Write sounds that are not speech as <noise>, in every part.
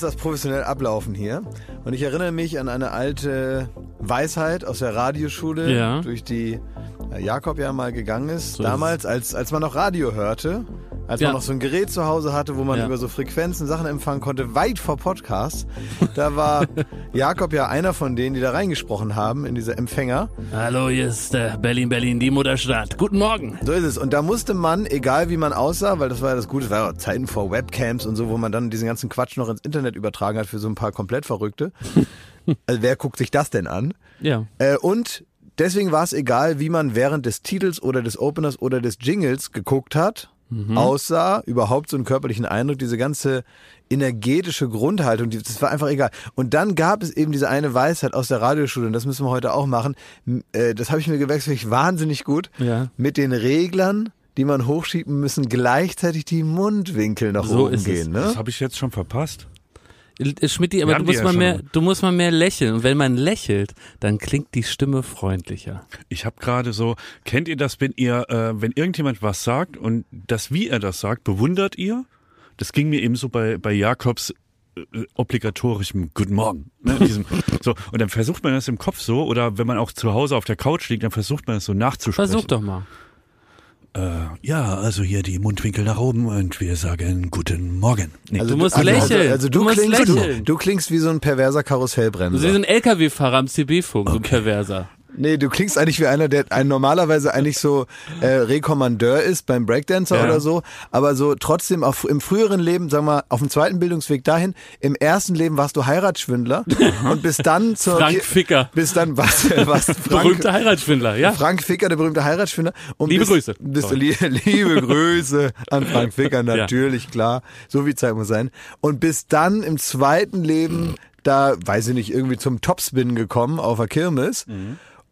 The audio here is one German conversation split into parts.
Muss das professionell ablaufen hier. Und ich erinnere mich an eine alte Weisheit aus der Radioschule, Ja. durch die äh, Jakob ja mal gegangen ist. So ist Damals, als, als man noch Radio hörte, als Ja. man noch so ein Gerät zu Hause hatte, wo man Ja. über so Frequenzen Sachen empfangen konnte, weit vor Podcasts. Da war <laughs> Jakob ja einer von denen, die da reingesprochen haben in diese Empfänger. Hallo, hier ist äh, Berlin, Berlin, die Mutterstadt. Guten Morgen. So ist es. Und da musste man, egal wie man aussah, weil das war ja das Gute, das war ja Zeiten vor Webcams und so, wo man dann diesen ganzen Quatsch noch ins Internet übertragen hat für so ein paar komplett Verrückte. <laughs> also wer guckt sich das denn an? Ja. Äh, und deswegen war es egal, wie man während des Titels oder des Openers oder des Jingles geguckt hat, aussah, überhaupt so einen körperlichen Eindruck, diese ganze energetische Grundhaltung, die, das war einfach egal. Und dann gab es eben diese eine Weisheit aus der Radioschule, und das müssen wir heute auch machen, äh, das habe ich mir gewechselt, ich wahnsinnig gut, Ja. mit den Reglern, die man hochschieben müssen, gleichzeitig die Mundwinkel nach So oben ist es. gehen. Ne? Das habe ich jetzt schon verpasst. Schmidti, aber du musst, ja mal mehr, du musst mal mehr lächeln. Und wenn man lächelt, dann klingt die Stimme freundlicher. Ich habe gerade so, kennt ihr das, wenn ihr, äh, wenn irgendjemand was sagt und das, wie er das sagt, bewundert ihr? Das ging mir eben so bei, bei Jakobs äh, obligatorischem Guten Morgen. Ne, diesem, <laughs> so, und dann versucht man das im Kopf so, oder wenn man auch zu Hause auf der Couch liegt, dann versucht man das so nachzusprechen. Versuch doch mal. Äh, ja, also hier die Mundwinkel nach oben und wir sagen Guten Morgen. Nee. Du musst also, lächeln. Also, also du, Du musst klingst, du, lächeln. du klingst wie so ein perverser Karussellbremser. Du bist ein LKW-Fahrer am CB-Funk, so ein Perverser. Nee, du klingst eigentlich wie einer, der ein normalerweise eigentlich so äh, Rekommandeur ist beim Breakdancer Ja. oder so, aber so trotzdem auf, im früheren Leben, sagen wir mal, auf dem zweiten Bildungsweg dahin, im ersten Leben warst du Heiratsschwindler und bis dann zur Frank Ficker. bis dann was was <laughs> Frank, Berühmter Heiratsschwindler, ja. Frank Ficker, der berühmte Heiratsschwindler. Und Liebe bis, Grüße. Bis, li <laughs> liebe Grüße an Frank Ficker, <laughs> natürlich, klar. So viel Zeit muss sein. Und bis dann im zweiten Leben, da, weiß ich nicht, irgendwie zum Topspin gekommen auf der Kirmes.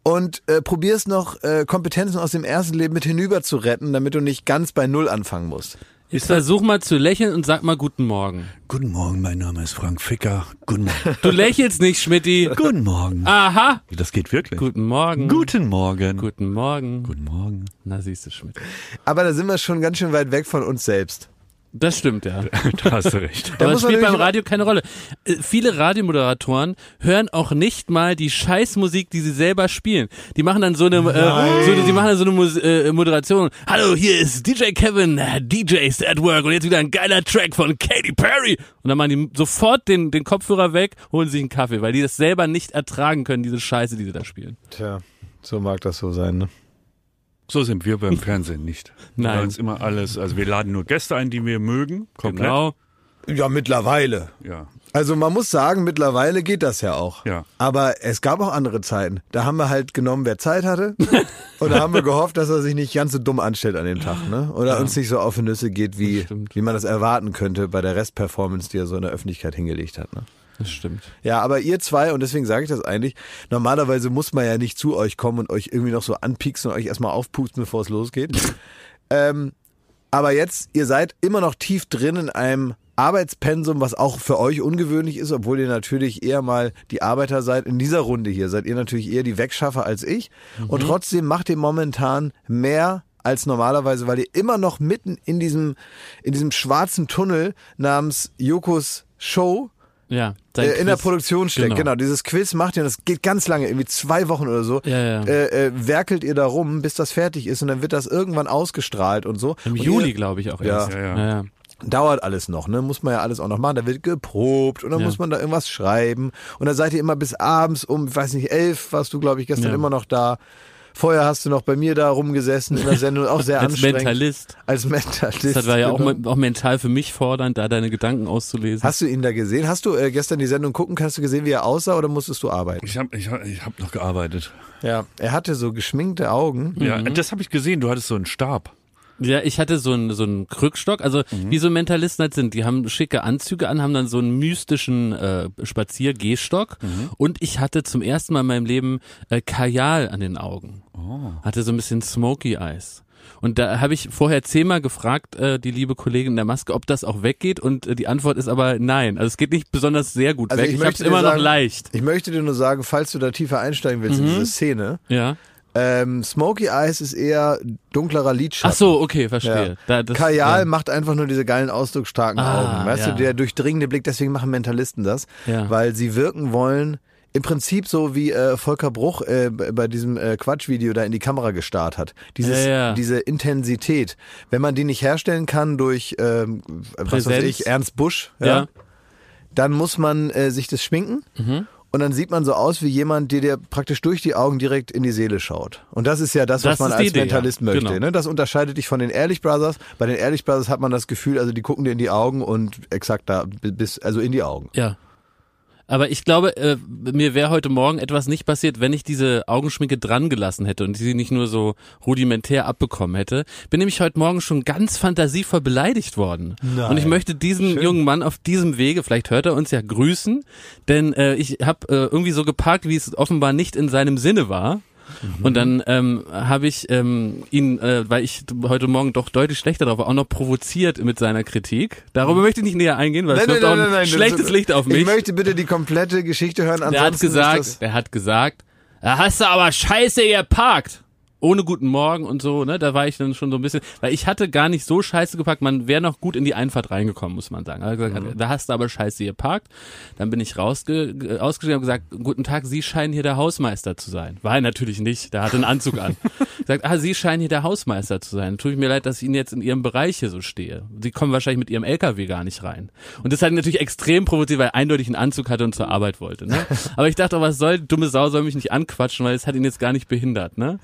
Und äh, probierst noch äh, Kompetenzen aus dem ersten Leben mit hinüber zu retten, damit du nicht ganz bei Null anfangen musst. Jetzt versuch mal zu lächeln und sag mal Guten Morgen. Guten Morgen, mein Name ist Frank Ficker. Guten Morgen. <laughs> Du lächelst nicht, Schmidti. Guten Morgen. Aha. Das geht wirklich. Guten Morgen. Guten Morgen. Guten Morgen. Guten Morgen. Na, siehst du, Schmidt. Aber da sind wir schon ganz schön weit weg von uns selbst. Das stimmt, ja. <laughs> Da hast du recht. Da Aber das spielt beim Radio keine Rolle. Äh, Viele Radiomoderatoren hören auch nicht mal die Scheißmusik, die sie selber spielen. Die machen dann so eine, äh, so, die machen dann so eine Mus äh, Moderation. Hallo, hier ist DJ Kevin, äh, DJs at Work und jetzt wieder ein geiler Track von Katy Perry. Und dann machen die sofort den, den Kopfhörer weg, holen sich einen Kaffee, weil die das selber nicht ertragen können, diese Scheiße, die sie da spielen. Tja, so mag das so sein, ne? So sind wir beim <laughs> Fernsehen nicht. Nein. Bei uns immer alles, also wir laden nur Gäste ein, die wir mögen. Komplett. Genau. Ja, mittlerweile. Ja. Also man muss sagen, mittlerweile geht das ja auch. Ja. Aber es gab auch andere Zeiten. Da haben wir halt genommen, wer Zeit hatte. <laughs> und da haben wir gehofft, dass er sich nicht ganz so dumm anstellt an dem Tag, ne? Oder uns nicht so auf die Nüsse geht, wie, wie man das erwarten könnte bei der Restperformance, die er so in der Öffentlichkeit hingelegt hat. Ne? Das stimmt. Ja, aber ihr zwei, und deswegen sage ich das eigentlich, normalerweise muss man ja nicht zu euch kommen und euch irgendwie noch so anpieksen und euch erstmal aufpusten, bevor es losgeht. <laughs> ähm, aber jetzt, ihr seid immer noch tief drin in einem Arbeitspensum, was auch für euch ungewöhnlich ist, obwohl ihr natürlich eher mal die Arbeiter seid. In dieser Runde hier seid ihr natürlich eher die Wegschaffer als ich. Und trotzdem macht ihr momentan mehr als normalerweise, weil ihr immer noch mitten in diesem, in diesem schwarzen Tunnel namens Jokos Show Ja. dein äh, in der Quiz. Produktion steckt. Genau. Genau. dieses Quiz macht ihr, und das geht ganz lange, irgendwie zwei Wochen oder so. Ja, ja. Äh, äh, werkelt ihr da rum, bis das fertig ist und dann wird das irgendwann ausgestrahlt und so. Im und Juli, glaube ich, auch Ja. erst. Ja, ja. ja, ja. dauert alles noch, ne? Muss man ja alles auch noch machen. Da wird geprobt und dann Ja. muss man da irgendwas schreiben. Und dann seid ihr immer bis abends um, ich weiß nicht, elf, warst du, glaube ich, gestern Ja. immer noch da. Vorher hast du noch bei mir da rumgesessen in der Sendung, auch sehr <laughs> Als anstrengend. Mentalist. Als Mentalist. Das war ja auch, genau. me- auch mental für mich fordernd, da deine Gedanken auszulesen. Hast du ihn da gesehen? Hast du äh, gestern die Sendung gucken? Hast du gesehen, wie er aussah oder musstest du arbeiten? Ich habe ich hab, ich hab noch gearbeitet. Ja. Er hatte so geschminkte Augen. Ja, das habe ich gesehen. Du hattest so einen Stab. Ja, ich hatte so einen so einen Krückstock, also Mhm. wie so Mentalisten halt sind, die haben schicke Anzüge an, haben dann so einen mystischen äh, Spazier-Gehstock Mhm. und ich hatte zum ersten Mal in meinem Leben äh, Kajal an den Augen. Oh. Hatte so ein bisschen Smoky Eyes. Und da habe ich vorher zehnmal gefragt, äh, die liebe Kollegin in der Maske, ob das auch weggeht und äh, die Antwort ist aber nein. Also es geht nicht besonders sehr gut Also weg. ich Ich, habe möchte es immer dir noch sagen- leicht. Ich möchte dir nur sagen, falls du da tiefer einsteigen willst in Mhm. diese Szene, Ja. Ähm, Smoky Eyes ist eher dunklerer Lidschatten. Ach so, okay, verstehe. Ja. Da, das, Kajal ja. macht einfach nur diese geilen ausdrucksstarken Ah, Augen. Weißt ja. du, der durchdringende Blick, deswegen machen Mentalisten das, weil sie wirken wollen. Im Prinzip so wie äh, Volker Bruch äh, bei diesem äh, Quatschvideo da in die Kamera gestarrt hat. Dieses, Ja, ja. Diese Intensität. Wenn man die nicht herstellen kann durch, ähm, was weiß ich, Ernst Busch, ja, Ja. dann muss man äh, sich das schminken. Mhm. Und dann sieht man so aus wie jemand, der dir praktisch durch die Augen direkt in die Seele schaut. Und das ist ja das, was Das man als Idee, Mentalist ja. möchte. Genau. Ne? Das unterscheidet dich von den Ehrlich Brothers. Bei den Ehrlich Brothers hat man das Gefühl, also die gucken dir in die Augen und exakt da bis, also in die Augen. Ja. Aber ich glaube, äh, mir wäre heute Morgen etwas nicht passiert, wenn ich diese Augenschminke dran gelassen hätte und sie nicht nur so rudimentär abbekommen hätte. Bin nämlich heute Morgen schon ganz fantasievoll beleidigt worden. Nein. Und ich möchte diesen jungen Mann auf diesem Wege, vielleicht hört er uns ja grüßen, denn äh, ich habe äh, irgendwie so geparkt, wie es offenbar nicht in seinem Sinne war. Mhm. Und dann ähm, habe ich ähm, ihn, äh, weil ich heute Morgen doch deutlich schlechter drauf war, auch noch provoziert mit seiner Kritik. Darüber möchte ich nicht näher eingehen, weil es wirft auch ein schlechtes das- Licht auf mich. Ich möchte bitte die komplette Geschichte hören. Der hat gesagt, der hat gesagt, da hast du aber scheiße geparkt. Ohne guten Morgen und so, ne? Da war ich dann schon so ein bisschen, weil ich hatte gar nicht so scheiße geparkt, man wäre noch gut in die Einfahrt reingekommen, muss man sagen. Gesagt, Mhm. da hast du aber scheiße geparkt. Dann bin ich rausge ge- ausgestiegen und gesagt, guten Tag, Sie scheinen hier der Hausmeister zu sein. War er natürlich nicht, der hatte einen Anzug an. <laughs> sagt, ah, Sie scheinen hier der Hausmeister zu sein. Tut mir leid, dass ich Ihnen jetzt in Ihrem Bereich hier so stehe. Sie kommen wahrscheinlich mit Ihrem LKW gar nicht rein. Und das hat ihn natürlich extrem provoziert, weil er eindeutig einen Anzug hatte und zur Arbeit wollte. Ne? <laughs> Aber ich dachte, was soll, dumme Sau soll mich nicht anquatschen, weil es hat ihn jetzt gar nicht behindert. Ne?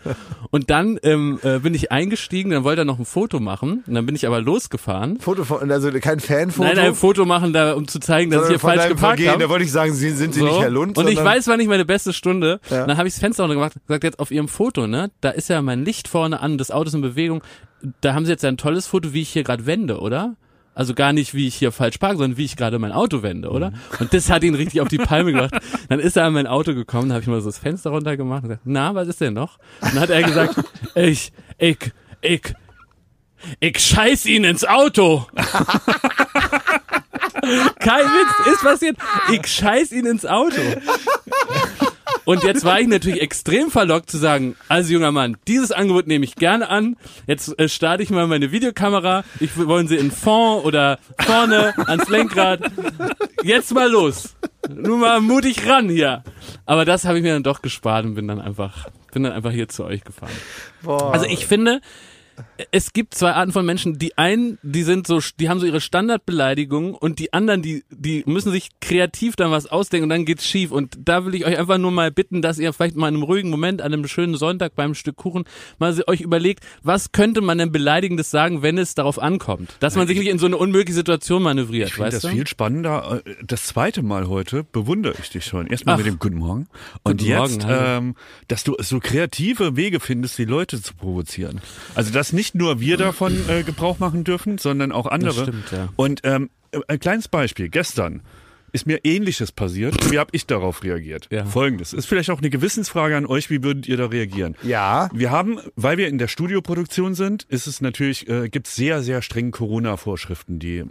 Und dann ähm, äh, bin ich eingestiegen, dann wollte er noch ein Foto machen. Und dann bin ich aber losgefahren. Foto von, also kein Fanfoto. Nein, ein Foto machen, da, um zu zeigen, dass ich sondern hier von falsch geparkt habe. Da wollte ich sagen, Sie, sind Sie So. nicht Herr Lund? Und ich weiß, war nicht meine beste Stunde. Ja. Und dann habe ich das Fenster runtergemacht, gesagt jetzt auf ihrem Foto, ne, da ist ja mein Licht vorne an, das Auto ist in Bewegung. Da haben sie jetzt ein tolles Foto, wie ich hier gerade wende, oder? Also gar nicht, wie ich hier falsch parke, sondern wie ich gerade mein Auto wende, oder? Mhm. Und das hat ihn richtig auf die Palme gemacht. <laughs> Dann ist er an mein Auto gekommen, da habe ich mal so das Fenster runtergemacht und gesagt, na, was ist denn noch? Und dann hat er gesagt, <laughs> ich, ich, ich, ich scheiß ihn ins Auto. <laughs> Kein Witz, ist passiert. Ich scheiß ihn ins Auto. Und jetzt war ich natürlich extrem verlockt zu sagen, also junger Mann, dieses Angebot nehme ich gerne an. Jetzt äh, starte ich mal meine Videokamera. Ich wollen Sie in Fond oder vorne ans Lenkrad. Jetzt mal los. Nur mal mutig ran hier. Aber das habe ich mir dann doch gespart und bin dann einfach, bin dann einfach hier zu euch gefahren. Boah. Also ich finde, es gibt zwei Arten von Menschen. Die einen, die sind so, die haben so ihre Standardbeleidigungen und die anderen, die, die müssen sich kreativ dann was ausdenken und dann geht's schief. Und da will ich euch einfach nur mal bitten, dass ihr vielleicht mal in einem ruhigen Moment, an einem schönen Sonntag beim Stück Kuchen, mal euch überlegt, was könnte man denn Beleidigendes sagen, wenn es darauf ankommt? Dass man sich nicht in so eine unmögliche Situation manövriert, Ich finde weißt das du? viel spannender. Äh, Das zweite Mal heute bewundere ich dich schon. Erstmal Ach. mit dem Guten Morgen. Und Guten jetzt, Morgen, ähm, dass du so kreative Wege findest, die Leute zu provozieren. Also, dass nicht nur wir davon äh, Gebrauch machen dürfen, sondern auch andere. stimmt, ja. Und ähm, ein kleines Beispiel. Gestern ist mir Ähnliches passiert. Wie habe ich darauf reagiert? Ja. Folgendes. Ist vielleicht auch eine Gewissensfrage an euch. Wie würdet ihr da reagieren? ja. Wir haben, weil wir in der Studioproduktion sind, ist es natürlich, äh, gibt sehr, sehr strenge Corona-Vorschriften, die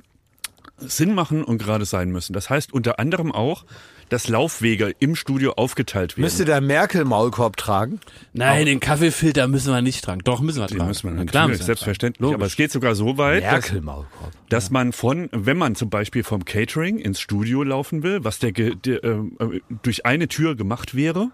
Sinn machen und gerade sein müssen. Das heißt unter anderem auch, dass Laufwege im Studio aufgeteilt werden. Müsste der Merkel Maulkorb tragen? Nein, den Kaffeefilter müssen wir nicht tragen. Doch, müssen wir Den tragen. muss man Na klar müssen wir selbstverständlich. tragen. Aber es geht sogar so weit, dass, Merkel Maulkorb. dass man von, wenn man zum Beispiel vom Catering ins Studio laufen will, was der, der äh, äh, durch eine Tür gemacht wäre,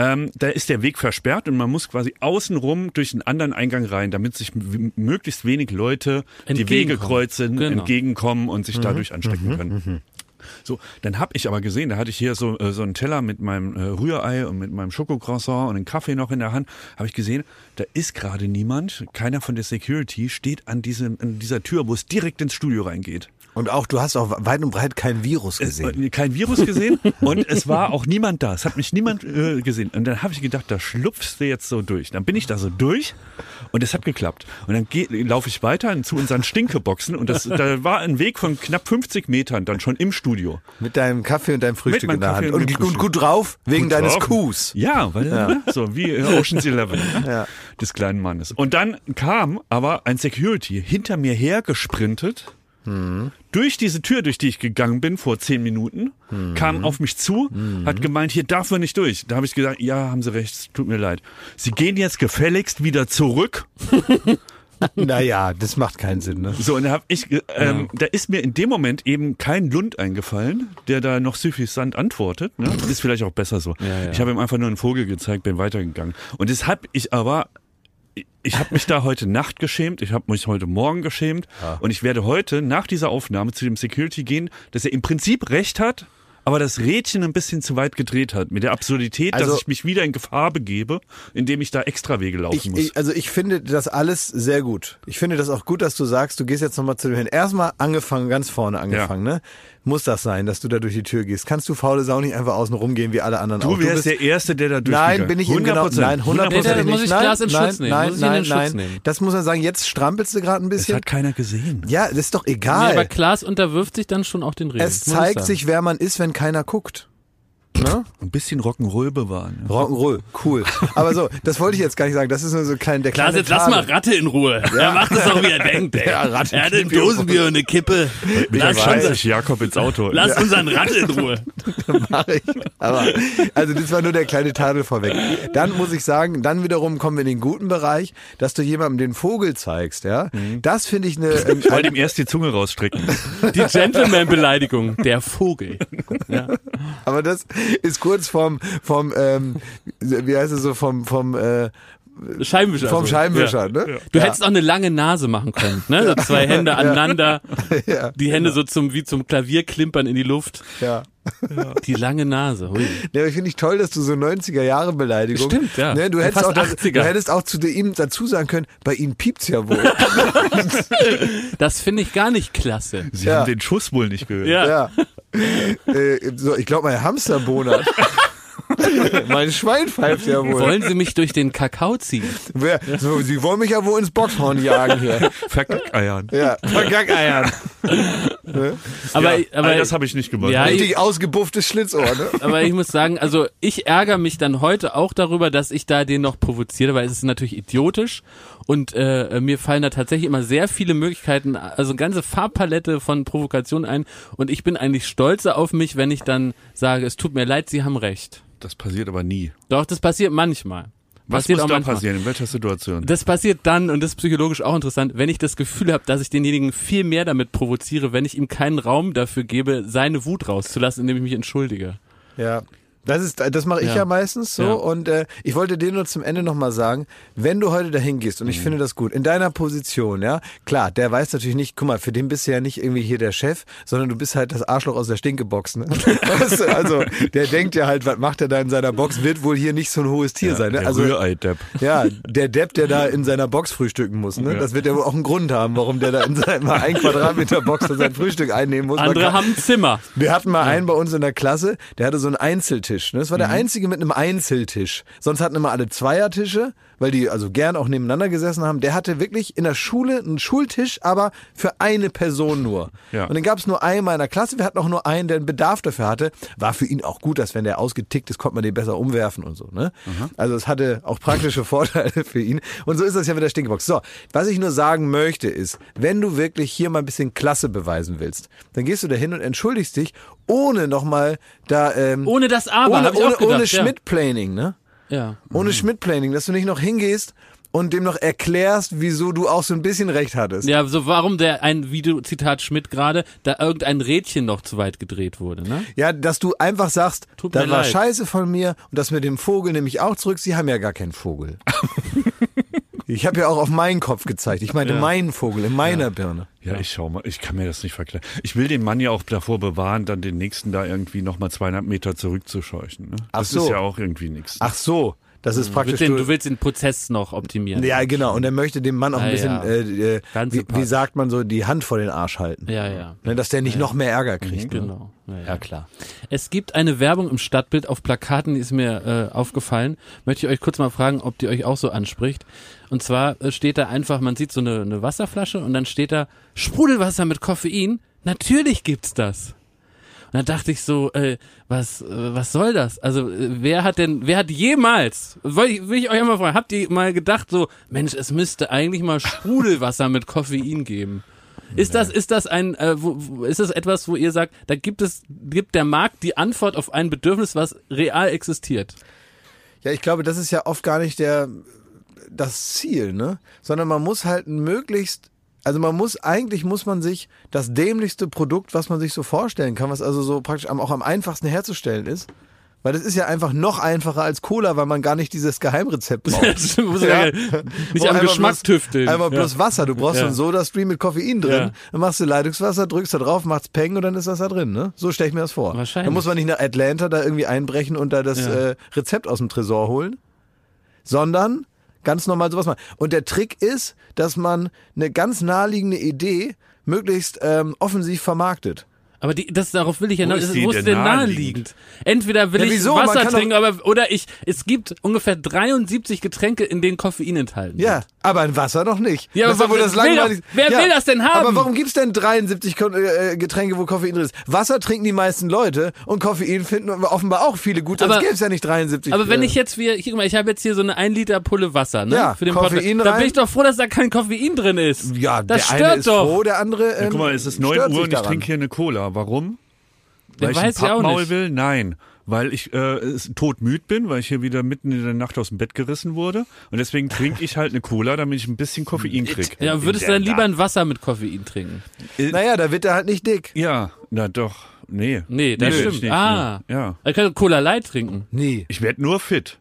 ähm, da ist der Weg versperrt und man muss quasi außenrum durch einen anderen Eingang rein, damit sich möglichst wenig Leute die Wege kreuzen, Genau. entgegenkommen und sich dadurch anstecken können. So, dann habe ich aber gesehen, da hatte ich hier so, äh, so einen Teller mit meinem äh, Rührei und mit meinem Schokocroissant und einen Kaffee noch in der Hand. Habe ich gesehen, da ist gerade niemand, keiner von der Security steht an, diesem, an dieser Tür, wo es direkt ins Studio reingeht. Und auch, du hast auch weit und breit kein Virus Es, gesehen. äh, kein Virus gesehen <laughs> und es war auch niemand da. Es hat mich niemand äh, gesehen. Und dann habe ich gedacht, da schlupfst du jetzt so durch. Dann bin ich da so durch und es hat geklappt. Und dann laufe ich weiter zu unseren Stinkeboxen und das, da war ein Weg von knapp 50 Metern dann schon im Studio. Mit deinem Kaffee und deinem Frühstück in der Hand. und Und, und gut drauf, wegen Gut deines drauf. Kuhs. Ja, weil ne, so wie äh, Ocean's Eleven Ja. des kleinen Mannes. Und dann kam aber ein Security hinter mir her gesprintet durch diese Tür, durch die ich gegangen bin vor zehn Minuten, kam auf mich zu, hat gemeint, hier darf man nicht durch. Da habe ich gesagt, ja, haben Sie recht, es tut mir leid. Sie gehen jetzt gefälligst wieder zurück. <laughs> Naja, das macht keinen Sinn, ne? So, und da hab ich, ge- ähm, da ist mir in dem Moment eben kein Lund eingefallen, der da noch suffisant antwortet. Ne? Ist vielleicht auch besser so. ja. Ich habe ihm einfach nur einen Vogel gezeigt, bin weitergegangen. Und das hab ich aber, ich habe mich da heute Nacht geschämt, ich habe mich heute Morgen geschämt und ich werde heute nach dieser Aufnahme zu dem Security gehen, dass er im Prinzip recht hat, aber das Rädchen ein bisschen zu weit gedreht hat mit der Absurdität, Also- dass ich mich wieder in Gefahr begebe, indem ich da extra Wege laufen Ich, muss. ich, also ich finde das alles sehr gut. Ich finde das auch gut, dass du sagst, du gehst jetzt nochmal zu dem hin. Erstmal angefangen, ganz vorne angefangen, ne? Muss das sein, dass du da durch die Tür gehst? Kannst du faule Sau nicht einfach außen rumgehen wie alle anderen auch? du wärst bist, der Erste, der da Nein, durchgegangen bin ich im genau, 100%. nein, 100 Nee, muss ich nein, Glas in nein, Schutz nehmen. Nein, Muss nein, nein. nehmen. Das muss man sagen, jetzt strampelst du gerade ein Das bisschen. hat keiner gesehen. Ja, das ist doch Nee, egal. aber Klaas unterwirft sich dann schon auch den Regeln. es zeigt sich, wer man ist, wenn keiner guckt. Ne? Ein bisschen Rock'n'Roll bewahren. Ja. Rock'n'Roll, cool. Aber so, das wollte ich jetzt gar nicht sagen. Das ist nur so klein, der Klaas, kleine jetzt lass mal. Ratte in Ruhe. Er macht es auch, wie er denkt, ey. <laughs> Ja, Ratte er hat ein Dosenbier und eine Kippe. Lass, sich Jakob ins Auto. lass unseren Ratte in Ruhe. <laughs> Mach ich. Aber, also das war nur der kleine Tadel vorweg. Dann muss ich sagen, dann wiederum kommen wir in den guten Bereich, dass du jemandem den Vogel zeigst, ja. Das finde ich eine, ähm, Ich wollte ihm erst die Zunge rausstrecken. Die Gentleman-Beleidigung. Der Vogel. <laughs> Ja. aber das <laughs> ist kurz vom, vom, ähm, wie heißt es so, vom, vom, äh, Scheibenwischer. vom also. Scheibenwischer, Ja. ne? Du ja. hättest auch eine lange Nase machen können, ne? <laughs> So zwei Hände aneinander, <laughs> ja, die Hände so zum, wie zum Klavier klimpern in die Luft. ja. Die lange Nase. Hui. Ja, aber ich finde ich toll, dass du so 90er Jahre Beleidigung. Stimmt, ja. Ne, du, Ja, hättest fast auch, das, 80er. du hättest auch zu ihm dazu sagen können, bei ihnen piept's ja wohl. Das finde ich gar nicht klasse. Sie Ja. haben den Schuss wohl nicht gehört. Ja. Äh, so, ich glaube, mein Hamster bonert. <laughs> <laughs> mein Schwein pfeift ja wohl. Wollen Sie mich durch den Kakao ziehen? Wer, so, sie wollen mich ja wohl ins Boxhorn jagen hier. Verkackeiern. Ja, Vergackeiern. Aber, ja, aber, das habe ich nicht gemacht. Ja, ich- Richtig ausgebufftes Schlitzohr, ne? aber ich muss sagen, also ich ärgere mich dann heute auch darüber, dass ich da den noch provoziere, weil es ist natürlich idiotisch und äh, mir fallen da tatsächlich immer sehr viele Möglichkeiten, also eine ganze Farbpalette von Provokationen ein und ich bin eigentlich stolzer auf mich, wenn ich dann sage, es tut mir leid, Sie haben recht. Das passiert aber nie. Doch, das passiert manchmal. Was passiert muss auch da manchmal. passieren? In welcher Situation? Das passiert dann, und das ist psychologisch auch interessant, wenn ich das Gefühl habe, dass ich denjenigen viel mehr damit provoziere, wenn ich ihm keinen Raum dafür gebe, seine Wut rauszulassen, indem ich mich entschuldige. Ja. Das ist, das mache ich ja, Ja. meistens so. Ja. Und äh, ich wollte dir nur zum Ende nochmal sagen, wenn du heute dahin gehst, und ich finde das gut, in deiner Position, ja, klar, der weiß natürlich nicht, guck mal, für den bist du ja nicht irgendwie hier der Chef, sondern du bist halt das Arschloch aus der Stinkebox. Ne? weißt <laughs> du, also der denkt ja halt, was macht er da in seiner Box, wird wohl hier nicht so ein hohes Tier sein. Ne? Der Also Rührei-Depp. ja, <laughs> der Depp, der da in seiner Box frühstücken muss, ne? Ja. Das wird ja wohl auch einen Grund haben, warum der da in seiner <laughs> ein Quadratmeter Box für sein Frühstück einnehmen muss. Andere kann- haben ein Zimmer. wir hatten mal einen bei uns in der Klasse, der hatte so einen Einzeltisch. Ne? Das war der Mhm. einzige mit einem Einzeltisch. Sonst hatten immer alle Zweiertische, weil die also gern auch nebeneinander gesessen haben. Der hatte wirklich in der Schule einen Schultisch, aber für eine Person nur. Ja. Und dann gab es nur einen in meiner Klasse. Wir hatten auch nur einen, der einen Bedarf dafür hatte. War für ihn auch gut, dass wenn der ausgetickt ist, konnte man den besser umwerfen und so. Ne? Also es hatte auch praktische Vorteile für ihn. Und so ist das ja mit der Stinkebox. So, was ich nur sagen möchte ist, wenn du wirklich hier mal ein bisschen Klasse beweisen willst, dann gehst du da hin und entschuldigst dich, ohne nochmal da ähm, Ohne das Aber, ohne, ohne, gedacht, ohne ja. Schmidt-Planing, ne? Ja. Ohne Schmidt-Planing, dass du nicht noch hingehst und dem noch erklärst, wieso du auch so ein bisschen recht hattest. Ja, so warum der ein Video Zitat Schmidt gerade da irgendein Rädchen noch zu weit gedreht wurde, ne? Ja, dass du einfach sagst, Tut das mir war leid. scheiße von mir und das mit dem Vogel nehme ich auch zurück. Sie haben ja gar keinen Vogel. <laughs> ich habe ja auch auf meinen Kopf gezeigt. Ich meine meinen Vogel in meiner Birne. Ja, ich schau mal, ich kann mir das nicht verklären. Ich will den Mann ja auch davor bewahren, dann den nächsten da irgendwie nochmal zweieinhalb Meter zurückzuscheuchen. Ne? Ach Das so. ist ja auch irgendwie nichts. Ach so, das ist Du praktisch. willst, den, du willst den Prozess noch optimieren. ja, genau. Und er möchte dem Mann auch ein Ah, bisschen, ja. äh, äh, wie, wie sagt man so, die Hand vor den Arsch halten. Ja, ja. Ne, dass der nicht noch mehr Ärger kriegt. ne? Genau. Ja, ja. Ja, klar. Es gibt eine Werbung im Stadtbild auf Plakaten, die ist mir äh, aufgefallen. Möchte ich euch kurz mal fragen, ob die euch auch so anspricht. Und zwar äh, steht da einfach, man sieht so eine, eine Wasserflasche und dann steht da Sprudelwasser mit Koffein. Natürlich gibt's das. Und dann dachte ich so, äh, was, äh, was soll das? Also äh, wer hat denn, wer hat jemals, will ich, will ich euch einmal fragen, habt ihr mal gedacht so, Mensch, es müsste eigentlich mal Sprudelwasser mit Koffein geben? Ist das, ist das ein, äh, wo, wo, ist das etwas, wo ihr sagt, da gibt es, gibt der Markt die Antwort auf ein Bedürfnis, was real existiert? Ja, ich glaube, das ist ja oft gar nicht der, das Ziel, ne? Sondern man muss halt möglichst, also man muss, eigentlich muss man sich das dämlichste Produkt, was man sich so vorstellen kann, was also so praktisch am, auch am einfachsten herzustellen ist. Weil das ist ja einfach noch einfacher als Cola, weil man gar nicht dieses Geheimrezept braucht. <laughs> Ja Ja. nicht Wo am Geschmack bloß- tüfteln. Einfach ja. bloß Wasser. Du brauchst Ja. so ein Soda-Stream mit Koffein drin. Dann machst du Leitungswasser, drückst da drauf, machst Peng und dann ist das da drin. Ne? So stelle ich mir das vor. Wahrscheinlich. Dann muss man nicht nach Atlanta da irgendwie einbrechen und da das äh, Rezept aus dem Tresor holen, sondern ganz normal sowas machen. Und der Trick ist, dass man eine ganz naheliegende Idee möglichst ähm, offensiv vermarktet. Aber die, das, darauf will ich ja Wo noch, ist ist, die wo denn ist denn naheliegend? Entweder will Ja, ich Wasser trinken, aber, oder ich, es gibt ungefähr 73 Getränke, in denen Koffein enthalten Ja, wird. aber ein Wasser noch nicht. Ja, Das ist aber wohl das wer will doch- wer will das denn haben? Aber warum gibt's denn 73 Ko- äh, Getränke, wo Koffein drin ist? Wasser trinken die meisten Leute und Koffein finden offenbar auch viele gut, sonst Aber- gäbe es ja nicht 73. Aber wenn äh, ich jetzt wie, guck mal, ich habe jetzt hier so eine 1 Liter Pulle Wasser, ne? Ja, für den Koffein Podcast. Da bin ich doch froh, dass da kein Koffein drin ist. ja, das der stört eine ist doch. froh, der andere ähm, Ja, guck mal, es ist 9 stört Uhr sich und ich trinke hier eine Cola. Warum? Weil ich ein ja auch Pappmaul nicht. will? Nein. Weil ich äh, todmüd bin, weil ich hier wieder mitten in der Nacht aus dem Bett gerissen wurde. Und deswegen trinke ich halt eine Cola, damit ich ein bisschen Koffein krieg. Ja, würdest du dann lieber ein Wasser mit Koffein trinken? Naja, da wird er halt nicht dick. Ja, na doch. Nee. Nee, das Nee, stimmt. ich nicht, ah. nee. Ja. Da kann Cola Light trinken. Nee. Ich werde nur fit.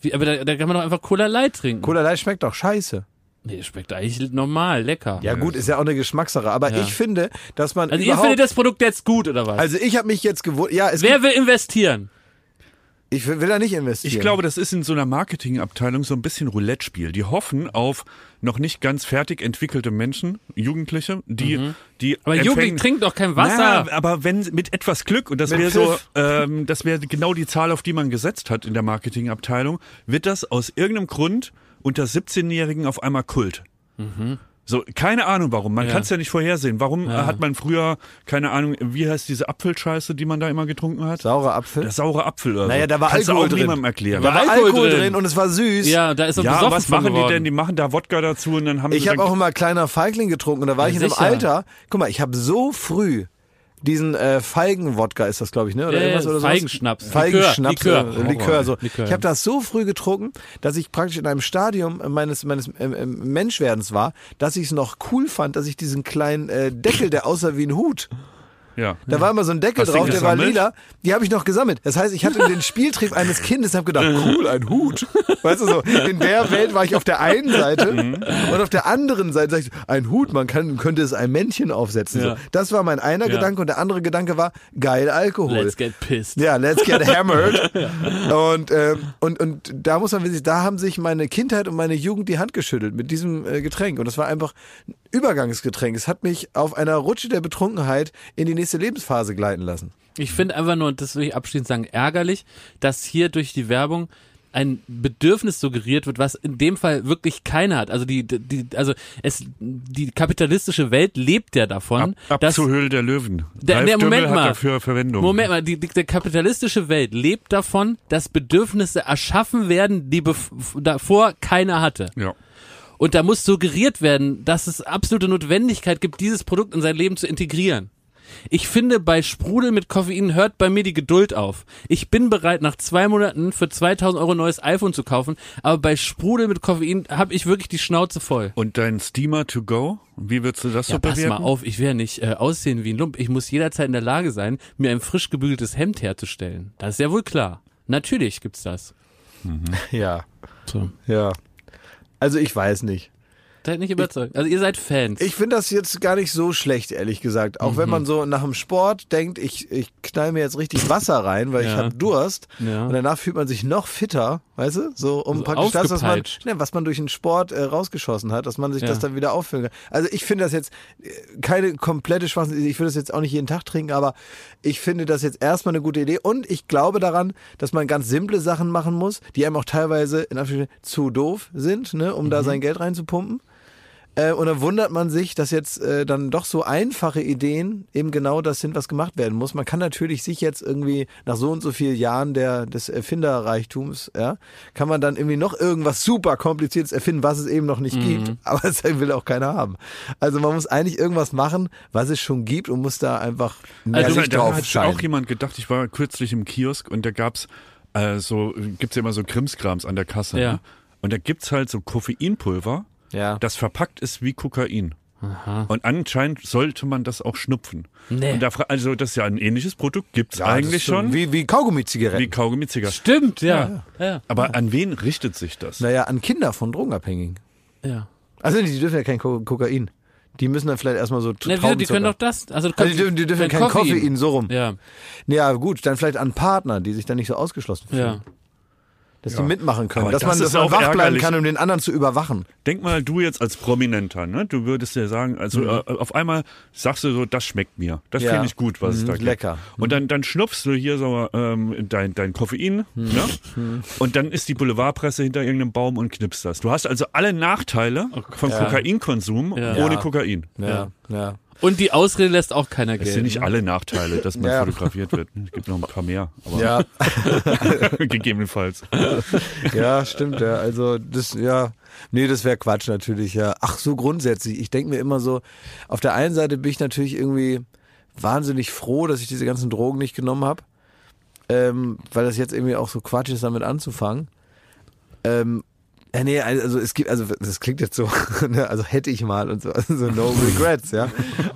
Wie, aber da, da kann man doch einfach Cola Light trinken. Cola Light schmeckt doch scheiße. Nee, schmeckt eigentlich normal, lecker. Ja gut, ist ja auch eine Geschmackssache, aber Ja. ich finde, dass man Also ihr findet das Produkt jetzt gut, oder was? Also ich habe mich jetzt gewohnt, ja, es Wer will investieren? ich will, will da nicht investieren. Ich glaube, das ist in so einer Marketingabteilung so ein bisschen Roulette-Spiel. Die hoffen auf noch nicht ganz fertig entwickelte Menschen, Jugendliche, die, die Mhm. Aber empfängen- Jugendlich trinkt doch kein Wasser. Na, aber wenn mit etwas Glück und das wäre so, ähm, das wäre genau die Zahl, auf die man gesetzt hat in der Marketingabteilung, wird das aus irgendeinem Grund unter 17-Jährigen auf einmal Kult. So, keine Ahnung warum. Man Mhm. Ja. kann es ja nicht vorhersehen. Warum Ja. hat man früher, keine Ahnung, wie heißt diese Apfelscheiße, die man da immer getrunken hat? saurer Apfel. Der saure Apfel oder Naja, da war Kannst du Alkohol auch drin. niemandem erklären. da war Alkohol Alkohol drin. drin. und es war süß. Ja, da ist er Ja, besoffen was machen die geworden. denn? Die machen da Wodka dazu und dann haben Ich habe auch immer kleiner Feigling getrunken und da war Ja, ich in einem. Alter. Guck mal, ich habe so früh diesen äh, Feigenwodka ist das glaube ich, ne? Oder Ja, irgendwas oder sowas? Feigenschnaps. Feigenschnaps, Likör, Likör, Likör. Likör so. Likör, ich habe das so früh getrunken, dass ich praktisch in einem Stadium meines meines ähm, ähm, Menschwerdens war, dass ich es noch cool fand, dass ich diesen kleinen äh, Deckel, der aussah wie ein Hut, ja. da war immer so ein Deckel Hast drauf, der war lila. Die habe ich noch gesammelt. Das heißt, ich hatte den Spieltrieb eines Kindes, habe gedacht, cool, ein Hut. Weißt du so, in der Welt war ich auf der einen Seite Mhm. und auf der anderen Seite sag ich, ein Hut, man kann, könnte es ein Männchen aufsetzen. Ja. So. Das war mein einer Ja. Gedanke und der andere Gedanke war, geil Alkohol. Let's get pissed. Ja, let's get hammered. <laughs> und, ähm, und, und da muss man wissen, da haben sich meine Kindheit und meine Jugend die Hand geschüttelt mit diesem äh, Getränk. Und das war einfach ein Übergangsgetränk. Es hat mich auf einer Rutsche der Betrunkenheit in die nächste Lebensphase gleiten lassen. Ich finde einfach nur, und das will ich abschließend sagen, ärgerlich, dass hier durch die Werbung ein Bedürfnis suggeriert wird, was in dem Fall wirklich keiner hat. Also die, die, also es, die kapitalistische Welt lebt ja davon, Ab, ab dass zur Höhle der Löwen. Der- der- Moment mal. hat dafür Verwendung. Moment mal, die, die, die kapitalistische Welt lebt davon, dass Bedürfnisse erschaffen werden, die davor keiner hatte. Ja. Und da muss suggeriert werden, dass es absolute Notwendigkeit gibt, dieses Produkt in sein Leben zu integrieren. Ich finde, bei Sprudel mit Koffein hört bei mir die Geduld auf. Ich bin bereit, nach zwei Monaten für 2000 Euro ein neues iPhone zu kaufen, aber bei Sprudel mit Koffein habe ich wirklich die Schnauze voll. Und dein Steamer to go? Wie würdest du das Ja, so pass bewerten? mal auf, ich werde nicht äh, aussehen wie ein Lump. Ich muss jederzeit in der Lage sein, mir ein frisch gebügeltes Hemd herzustellen. Das ist ja wohl klar. Natürlich gibt's das. <laughs> Ja, So. ja. Also ich weiß nicht. Seid nicht überzeugt. Also ihr seid Fans. Ich finde das jetzt gar nicht so schlecht, ehrlich gesagt. Auch Mhm. wenn man so nach dem Sport denkt, ich, ich knall mir jetzt richtig Wasser rein, weil ich Ja. habe Durst. Ja. Und danach fühlt man sich noch fitter, weißt du? So um So praktisch das, was man, ne, was man durch den Sport äh, rausgeschossen hat, dass man sich Ja. das dann wieder auffüllen kann. Also ich finde das jetzt äh, keine komplette Schwachsinn. Ich würde das jetzt auch nicht jeden Tag trinken, aber ich finde das jetzt erstmal eine gute Idee. Und ich glaube daran, dass man ganz simple Sachen machen muss, die einem auch teilweise in Anführungsstrichen zu doof sind, ne, um Mhm. da sein Geld reinzupumpen. Äh, und dann wundert man sich, dass jetzt äh, dann doch so einfache Ideen eben genau das sind, was gemacht werden muss. Man kann natürlich sich jetzt irgendwie nach so und so vielen Jahren der, des Erfinderreichtums, ja, kann man dann irgendwie noch irgendwas super kompliziertes erfinden, was es eben noch nicht gibt. <laughs> Aber das will auch keiner haben. Also man muss eigentlich irgendwas machen, was es schon gibt und muss da einfach mehr Also Licht da drauf hat auch jemand gedacht, ich war kürzlich im Kiosk und da gab's äh, so, gibt's ja immer so Krimskrams an der Kasse. Ja. Ne? Und da gibt's halt so Koffeinpulver, ja. das verpackt ist wie Kokain. Aha. Und anscheinend sollte man das auch schnupfen. Nee. Und da, also das ist ja ein ähnliches Produkt, gibt's Ja, das eigentlich schon. Wie, wie Kaugummi-Zigaretten. wie Kaugummi-Zigaretten. Stimmt, ja. Ja. Aber an wen richtet sich das? Naja, an Kinder von Drogenabhängigen. ja. Also die dürfen ja kein Ko Kokain. Die müssen dann vielleicht erstmal so Ne, wieso, die können doch das. Also, Also die dürfen, die dürfen kein Koffein, so rum. Ja, Ja, gut, dann vielleicht an Partner, die sich dann nicht so ausgeschlossen fühlen. ja. Dass Ja. die mitmachen können. Aber dass das man, dass man auch wach bleiben ärgerlich. kann, um den anderen zu überwachen. Denk mal, du jetzt als Prominenter, ne? Du würdest ja sagen, also Mhm. äh, auf einmal sagst du so, das schmeckt mir. Das Ja. finde ich gut, was es Mhm, da gibt. lecker. Und dann, dann schnupfst du hier so ähm, dein, dein Koffein, Mhm. ne? Und dann ist die Boulevardpresse hinter irgendeinem Baum und knipst das. Du hast also alle Nachteile von Ja. Kokainkonsum Ja. ohne Ja. Kokain. Ja, ja. Und die Ausrede lässt auch keiner Das sind nicht alle Nachteile, dass man Ja. fotografiert wird. Es gibt noch ein paar mehr, aber Ja, <laughs> gegebenenfalls. ja, stimmt, ja. Also das, ja, nee, das wäre Quatsch natürlich, ja. Ach, so grundsätzlich. Ich denke mir immer so, auf der einen Seite bin ich natürlich irgendwie wahnsinnig froh, dass ich diese ganzen Drogen nicht genommen habe. Ähm, weil das jetzt irgendwie auch so Quatsch ist, damit anzufangen. Ähm, ja, nee, also es gibt, also das klingt jetzt so, <laughs> ne, also hätte ich mal und so, also so no regrets, ja.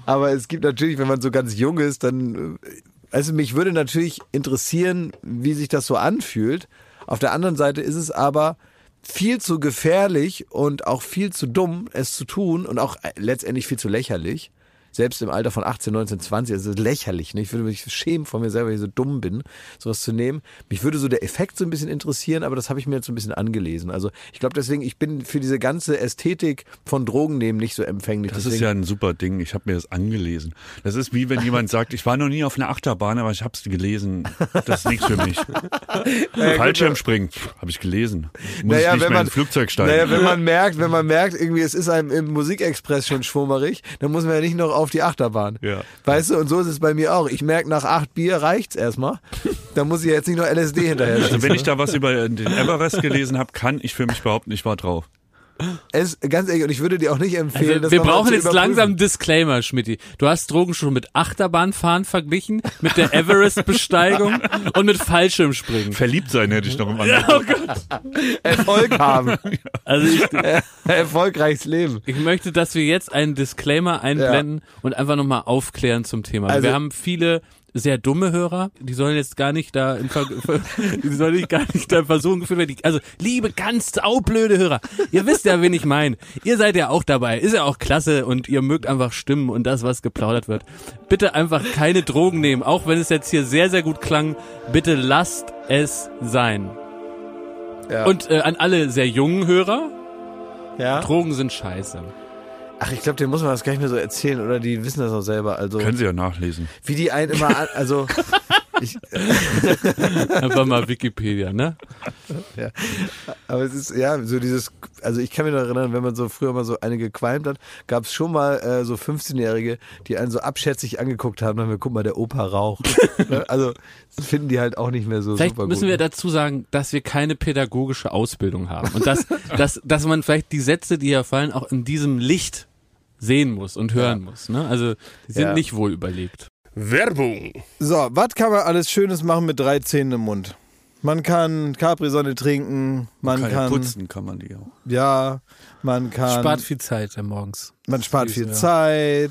Aber es gibt natürlich, wenn man so ganz jung ist, dann, äh, also mich würde natürlich interessieren, wie sich das so anfühlt. Auf der anderen Seite ist es aber viel zu gefährlich und auch viel zu dumm, es zu tun und auch äh, letztendlich viel zu lächerlich. Selbst im Alter von 18, 19, 20, das ist lächerlich. Ne? Ich würde mich schämen von mir selber, weil ich so dumm bin, sowas zu nehmen. Mich würde so der Effekt so ein bisschen interessieren, aber das habe ich mir jetzt so ein bisschen angelesen. Also ich glaube deswegen, ich bin für diese ganze Ästhetik von Drogen nehmen nicht so empfänglich. Das deswegen, ist ja ein super Ding. Ich habe mir das angelesen. Das ist wie wenn jemand sagt, ich war noch nie auf einer Achterbahn, aber ich habe es gelesen. Das ist nichts für mich. <laughs> Fallschirmspringen, habe ich gelesen. Muss ich nicht mehr ins Flugzeug steigen. Naja, wenn man merkt, wenn man merkt, irgendwie es ist einem im Musikexpress schon schwummerig, dann muss man ja nicht noch auf die Achterbahn. Ja. Weißt du, und so ist es bei mir auch. Ich merke, nach acht Bier reicht's erstmal. Da muss ich jetzt nicht noch LSD hinterher Also schießen, wenn ich ne? da was über den Everest gelesen habe, kann ich für mich behaupten, ich war drauf. Es, ganz ehrlich, und ich würde dir auch nicht empfehlen, Also, das wir brauchen jetzt überprüfen. langsam einen Disclaimer, Schmidti. Du hast Drogen schon mit Achterbahnfahren verglichen, mit der Everest-Besteigung <laughs> und mit Fallschirmspringen. Verliebt sein hätte ich noch im Angebot. Erfolg haben. <laughs> Also ich, <laughs> Erfolgreiches Leben. ich möchte, dass wir jetzt einen Disclaimer einblenden und einfach nochmal aufklären zum Thema. Also- wir haben viele sehr dumme Hörer, die sollen jetzt gar nicht da in Ver <laughs> die sollen nicht gar nicht da in Versuchung geführt werden. Also, liebe ganz saublöde Hörer, ihr wisst ja, wen ich meine. Ihr seid ja auch dabei, ist ja auch klasse und ihr mögt einfach Stimmen und das, was geplaudert wird. Bitte einfach keine Drogen nehmen, auch wenn es jetzt hier sehr, sehr gut klang. Bitte lasst es sein. Ja. Und äh, an alle sehr jungen Hörer, ja. Drogen sind scheiße. Ach, ich glaube, denen muss man das gar nicht mehr so erzählen, oder die wissen das auch selber. Also, Können Sie ja nachlesen. wie die einen immer, an, also, <laughs> ich, Einfach mal Wikipedia, ne? Ja. Aber es ist, ja, so dieses, also ich kann mich noch erinnern, wenn man so früher mal so eine gequalmt hat, gab es schon mal äh, so 15-Jährige, die einen so abschätzig angeguckt haben, dann guck mal, der Opa raucht. <laughs> Ne? also das finden die halt auch nicht mehr so Vielleicht super müssen gut. wir dazu sagen, dass wir keine pädagogische Ausbildung haben und dass, dass, dass man vielleicht die Sätze, die hier fallen, auch in diesem Licht sehen muss und hören muss. Ne? Also die sind Ja. nicht wohl überlegt. Werbung. So, was kann man alles Schönes machen mit drei Zähnen im Mund? Man kann Capri-Sonne trinken, man Kann ja kann, putzen kann man die auch. ja, man kann, Spart viel Zeit ja, morgens. man spart viel ja. Zeit.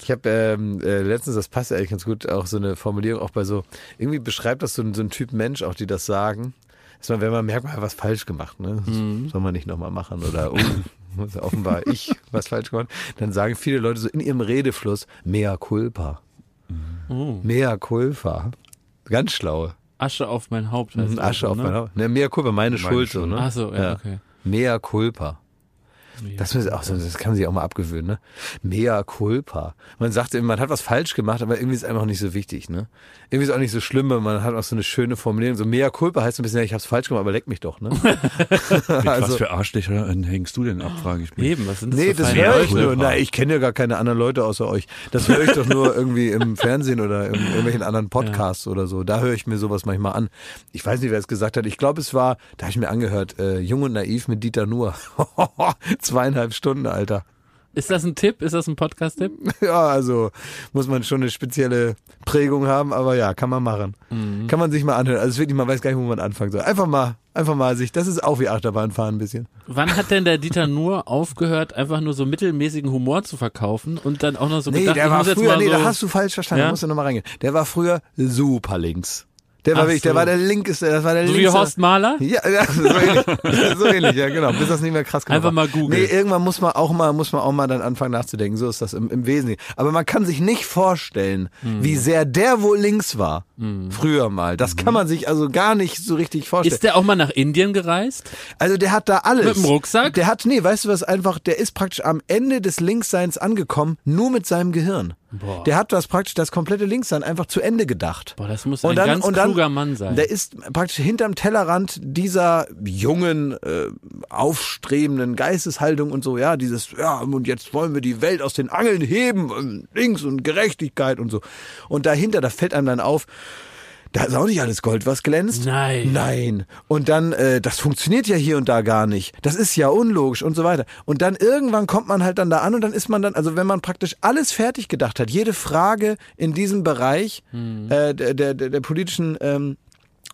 Ich habe ähm, äh, letztens, das passt ja eigentlich ganz gut, auch so eine Formulierung auch bei so, irgendwie beschreibt das so, ein- so ein Typ Mensch, auch die das sagen. Dass man, wenn man merkt, man hat was falsch gemacht, ne? Mhm. soll man nicht nochmal machen oder oh, offenbar ich was falsch gemacht, dann sagen viele Leute so in ihrem Redefluss, mea culpa. Oh. Mea culpa. Ganz schlau. Asche auf mein Haupt. heißt Mhm, Asche so, auf ne? mein Haupt. Ne, mea culpa, meine, Meine Schuld, so, Schuld. ne? Ach so, ja, Ja. okay. Mea culpa. Das, ist auch so, das kann man sich auch mal abgewöhnen, ne? Mea culpa. Man sagt immer, man hat was falsch gemacht, aber irgendwie ist es einfach nicht so wichtig, ne? Irgendwie ist es auch nicht so schlimm, weil man hat auch so eine schöne Formulierung. So mea culpa heißt ein bisschen, ja, ich hab's falsch gemacht, aber leck mich doch, ne? <laughs> <laughs> Mit was also, für Arschlöcher hängst du denn ab, frage ich mich. Eben, was sind das nee, für das höre ich nur. Na, ich kenne ja gar keine anderen Leute außer euch. Das höre ich doch nur irgendwie im <laughs> Fernsehen oder in irgendwelchen anderen Podcasts oder so. Da höre ich mir sowas manchmal an. Ich weiß nicht, wer es gesagt hat. Ich glaube, es war, da habe ich mir angehört, äh, Jung und Naiv mit Dieter Nuhr. Zweieinhalb Stunden, Alter. Ist das ein Tipp? Ist das ein Podcast-Tipp? <laughs> Ja, also muss man schon eine spezielle Prägung haben, aber ja, kann man machen. Kann man sich mal anhören. Also wirklich, man weiß gar nicht, wo man anfangen soll. Einfach mal, einfach mal sich, das ist auch wie Achterbahnfahren ein bisschen. Wann hat denn der Dieter nur aufgehört, einfach nur so mittelmäßigen Humor zu verkaufen und dann auch noch so Nee, gedacht, der war früher, nee, so da hast du falsch verstanden, Ja? da musst du nochmal reingehen. Der war früher super links. Der war Ach wirklich, der so. war der linkeste, das war der so wie linkste. Horst Mahler? Ja, ja, so ähnlich, so ähnlich, ja genau, bis das nicht mehr krass genug Einfach war. mal googeln. Nee, irgendwann muss man auch mal, muss man auch mal dann anfangen nachzudenken, so ist das im, im Wesentlichen. Aber man kann sich nicht vorstellen, Hm. wie sehr der wohl links war, früher mal. Das kann man sich also gar nicht so richtig vorstellen. Ist der auch mal nach Indien gereist? Also der hat da alles. Mit dem Rucksack? Der hat, nee, weißt du was, einfach, der ist praktisch am Ende des Linksseins angekommen, nur mit seinem Gehirn. Boah. Der hat das praktisch, das komplette Linkssein einfach zu Ende gedacht. Boah, das muss ein ganz kluger Mann sein. Der ist praktisch hinterm Tellerrand dieser jungen, äh, aufstrebenden Geisteshaltung und so, ja, dieses, ja, und jetzt wollen wir die Welt aus den Angeln heben, links und Gerechtigkeit und so. Und dahinter, da fällt einem dann auf, da ist auch nicht alles Gold, was glänzt. Nein. Nein. Und dann, äh, das funktioniert ja hier und da gar nicht. Das ist ja unlogisch und so weiter. Und dann irgendwann kommt man halt dann da an und dann ist man dann, also wenn man praktisch alles fertig gedacht hat, jede Frage in diesem Bereich äh, der, der, der, politischen ähm,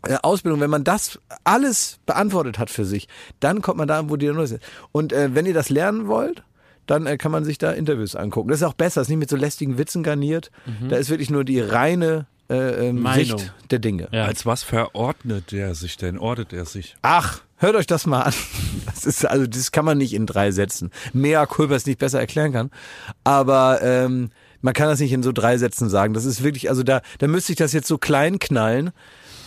äh, Ausbildung, wenn man das alles beantwortet hat für sich, dann kommt man da, an, wo die Null ist. Und äh, wenn ihr das lernen wollt, dann äh, kann man sich da Interviews angucken. Das ist auch besser, das ist nicht mit so lästigen Witzen garniert. Da ist wirklich nur die reine äh, ähm, Meinung. Sicht der Dinge. Ja. Als was verordnet er sich denn? Ordet er sich? Ach, hört euch das mal an. <laughs> Das ist also, das kann man nicht in drei Sätzen. Mehr Kulpa es nicht besser erklären kann. Aber ähm, man kann das nicht in so drei Sätzen sagen. Das ist wirklich, also da, da müsste ich das jetzt so klein knallen.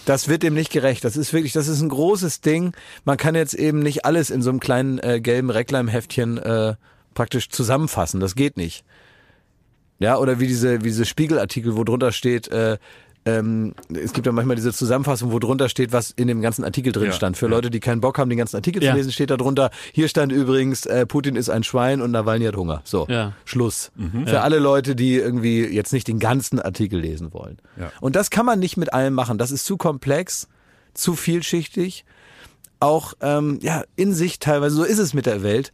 Das wird dem nicht gerecht. Das ist wirklich, das ist ein großes Ding. Man kann jetzt eben nicht alles in so einem kleinen äh, gelben Reckleimheftchen äh, praktisch zusammenfassen. Das geht nicht. Ja, oder wie diese, wie diese Spiegelartikel, wo drunter steht, äh, ähm, es gibt ja manchmal diese Zusammenfassung, wo drunter steht, was in dem ganzen Artikel drin Ja, stand. Für ja. Leute, die keinen Bock haben, den ganzen Artikel Ja. zu lesen, steht da drunter, hier stand übrigens, äh, Putin ist ein Schwein und Nawalny hat Hunger. So, Ja. Schluss. Mhm. Für alle Leute, die irgendwie jetzt nicht den ganzen Artikel lesen wollen. Ja. Und das kann man nicht mit allem machen. Das ist zu komplex, zu vielschichtig, auch ähm, ja in sich teilweise, so ist es mit der Welt,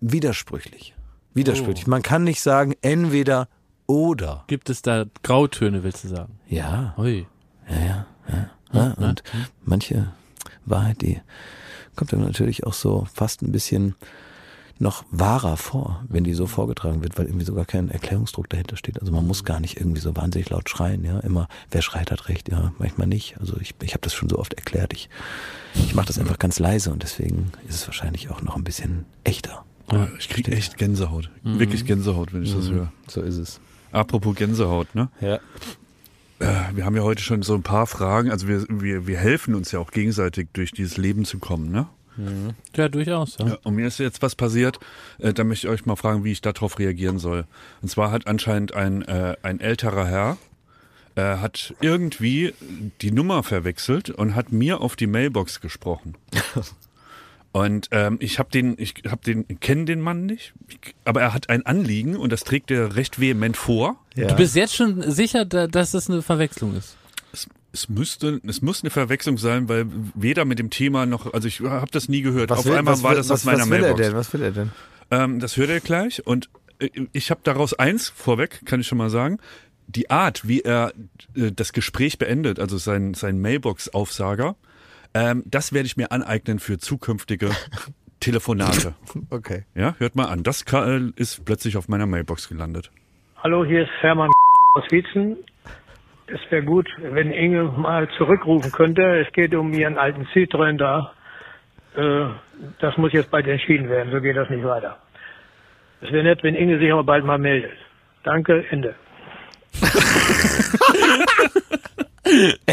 widersprüchlich. Widersprüchlich. Man kann nicht sagen, entweder oder. Gibt es da Grautöne, willst du sagen? Ja, Ui. ja, ja. ja und manche Wahrheit, die kommt dann natürlich auch so fast ein bisschen noch wahrer vor, wenn die so vorgetragen wird, weil irgendwie sogar kein Erklärungsdruck dahinter steht. Also man muss gar nicht irgendwie so wahnsinnig laut schreien, ja. Immer, wer schreit, hat recht, ja, manchmal nicht. Also ich, ich habe das schon so oft erklärt. Ich, ich mache das einfach ganz leise und deswegen ist es wahrscheinlich auch noch ein bisschen echter. Ich krieg echt Gänsehaut. Wirklich Gänsehaut, wenn ich das höre. So ist es. Apropos Gänsehaut, ne? Ja. Äh, Wir haben ja heute schon so ein paar Fragen. Also wir, wir, wir helfen uns ja auch gegenseitig durch dieses Leben zu kommen, ne? Ja, durchaus. Ja. Ja, und mir ist jetzt was passiert, äh, da möchte ich euch mal fragen, wie ich darauf reagieren soll. Und zwar hat anscheinend ein, äh, ein älterer Herr, äh, hat irgendwie die Nummer verwechselt und hat mir auf die Mailbox gesprochen. <laughs> Und ähm, ich habe den, ich habe den, kenne den Mann nicht, ich, aber er hat ein Anliegen und das trägt er recht vehement vor. ja. Du bist jetzt schon sicher, da, dass das eine Verwechslung ist. Es, es müsste, es muss eine Verwechslung sein, weil weder mit dem Thema noch, also ich habe das nie gehört. was Auf will, einmal was, war das was, aus meiner was will Mailbox. er denn? Was will er denn? Ähm, das hört er gleich und äh, ich habe daraus eins vorweg, kann ich schon mal sagen. Die Art, wie er äh, das Gespräch beendet, also sein, sein Mailbox-Aufsager, ähm, das werde ich mir aneignen für zukünftige Telefonate. <laughs> Okay. Ja, hört mal an. Das ist plötzlich auf meiner Mailbox gelandet. Hallo, hier ist Hermann <laughs> aus Wietzen. Es wäre gut, wenn Inge mal zurückrufen könnte. Es geht um ihren alten Citroën da. Äh, das muss jetzt bald entschieden werden, so geht das nicht weiter. Es wäre nett, wenn Inge sich aber bald mal meldet. Danke, Ende. <laughs>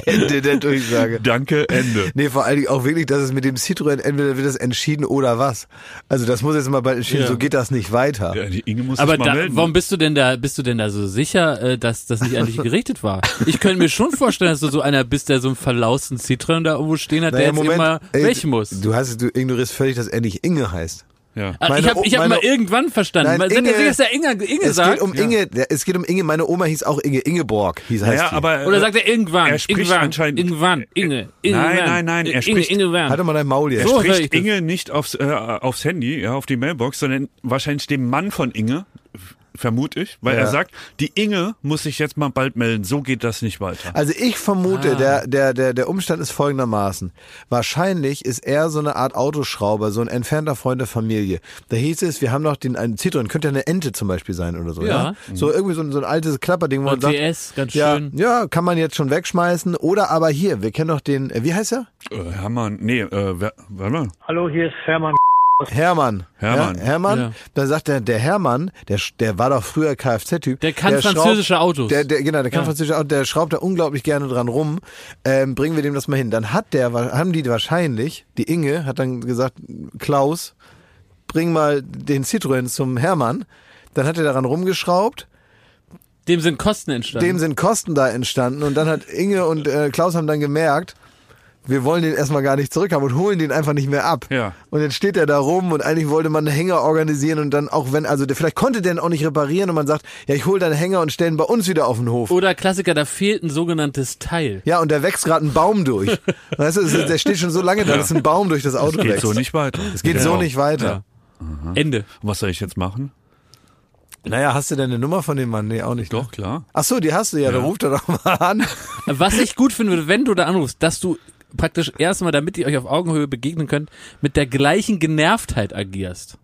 Ende der Durchsage. Danke, Ende. Nee, vor allen Dingen auch wirklich, dass es mit dem Citroën entweder wird es entschieden oder was. Also das muss jetzt mal bald entschieden, Ja. so geht das nicht weiter. Ja, die Inge muss Aber sich mal da, melden. warum bist du denn da, bist du denn da so sicher, äh, dass das nicht an dich <laughs> gerichtet war? Ich könnte mir schon vorstellen, dass du so einer bist, der so einen verlausten Citroën da irgendwo stehen hat, der jetzt immer ey, welchen muss. Du hast, du ignorierst völlig, dass er nicht Inge heißt. Ja. Meine ich habe ich hab meine- mal irgendwann verstanden. Nein, weil, Inge, Inge- der Inge, Inge Es sagt. geht um Inge, der- es geht um Inge, meine Oma hieß auch Inge, Ingeborg hieß heißt Naja, die. aber Oder sagt er irgendwann? Er spricht irgendwann, anscheinend- Irgendwann. Inge. Inge. Nein, nein, nein, er Inge, spricht- Inge. Halt doch mal dein Maul jetzt. So höre ich spricht. Inge nicht aufs, äh, aufs Handy, ja, auf die Mailbox, sondern wahrscheinlich dem Mann von Inge, vermute ich, weil Ja. er sagt, die Inge muss sich jetzt mal bald melden, so geht das nicht weiter. Also ich vermute, Ah. der, der, der, der Umstand ist folgendermaßen. Wahrscheinlich ist er so eine Art Autoschrauber, so ein entfernter Freund der Familie. Da hieß es, wir haben noch den, einen Citroen, könnte ja eine Ente zum Beispiel sein oder so, ja? Ja. So irgendwie so ein, so ein altes Klapperding, wo man sagt, TS, ganz ja, schön. ja, kann man jetzt schon wegschmeißen. Oder aber hier, wir kennen doch den, äh, wie heißt er? Äh, Hermann, nee, äh, wer, warte mal. Hallo, hier ist Hermann. Hermann. Hermann. Ja, Hermann. Ja. Da sagt er, der Hermann, der, der war doch früher Kfz-Typ. Der kann schraubt- französische Autos. Der, der, genau, der kann Ja. französische Autos, der schraubt da unglaublich gerne dran rum. Ähm, bringen wir dem das mal hin. Dann hat der, haben die wahrscheinlich, die Inge hat dann gesagt, Klaus, bring mal den Citroën zum Hermann. Dann hat er daran rumgeschraubt. Dem sind Kosten entstanden. Dem sind Kosten da entstanden. Und dann hat Inge und äh, Klaus haben dann gemerkt, wir wollen den erstmal gar nicht zurückhaben und holen den einfach nicht mehr ab. Ja. Und jetzt steht er da rum und eigentlich wollte man einen Hänger organisieren und dann auch wenn, also der, vielleicht konnte der ihn auch nicht reparieren und man sagt, ja, ich hole deinen Hänger und stelle ihn bei uns wieder auf den Hof. Oder Klassiker, da fehlt ein sogenanntes Teil. Ja, und da wächst gerade ein Baum durch. <laughs> weißt du, der steht schon so lange da, dass ein Baum durch das Auto Geht wächst. so nicht weiter. Es geht so nicht weiter. Ende. Was soll ich jetzt machen? Naja, hast du denn eine Nummer von dem Mann? Nee, auch nicht. ne? Doch, klar. Ach so, die hast du ja, dann ruf doch doch mal an. Was ich gut finde, wenn du da anrufst, dass du praktisch erstmal, damit ihr euch auf Augenhöhe begegnen könnt, mit der gleichen Genervtheit agierst.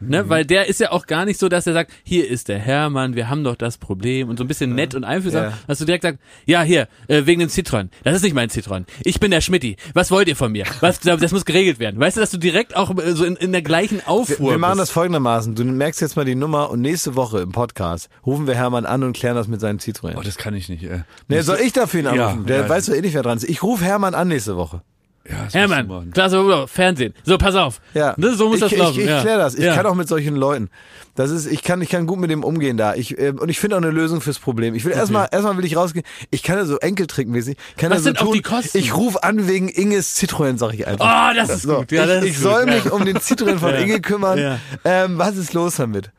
Ne, weil der ist ja auch gar nicht so, dass er sagt, hier ist der Hermann, wir haben doch das Problem und so ein bisschen nett und einfühlsam, Ja. dass du direkt sagst, ja hier, äh, wegen dem Citroën, das ist nicht mein Citroën, ich bin der Schmidti, was wollt ihr von mir? Was, <laughs> das muss geregelt werden. Weißt du, dass du direkt auch äh, so in, in der gleichen Wir, Aufruhr wir machen das bist. folgendermaßen. Du merkst jetzt mal die Nummer und nächste Woche im Podcast rufen wir Hermann an und klären das mit seinen Citroën. Oh, das kann ich nicht. Äh. Nee, soll ich dafür ihn Ja, anrufen? Der ja. weiß doch eh nicht, wer dran ist. Ich rufe Hermann an nächste Woche. Ja, das Hermann, klasse Fernsehen. So, pass auf. Ja. Ne, so muss ich, das ich, laufen. Ich, ja. kläre das. Ich ja. kann auch mit solchen Leuten. Das ist, ich kann, ich kann gut mit dem umgehen da. Ich, äh, und ich finde auch eine Lösung fürs Problem. Ich will erstmal, erstmal will ich rausgehen. Ich kann ja so Enkeltrickmäßig, kann Was ja so sind auch tun. die Kosten? Ich rufe an wegen Inges Citroën, sag ich einfach. Oh, das ist So, gut. Ja, das ich ist ich gut. soll mich um den Citroën von. <laughs> Inge kümmern. Ja. Ähm, was ist los damit?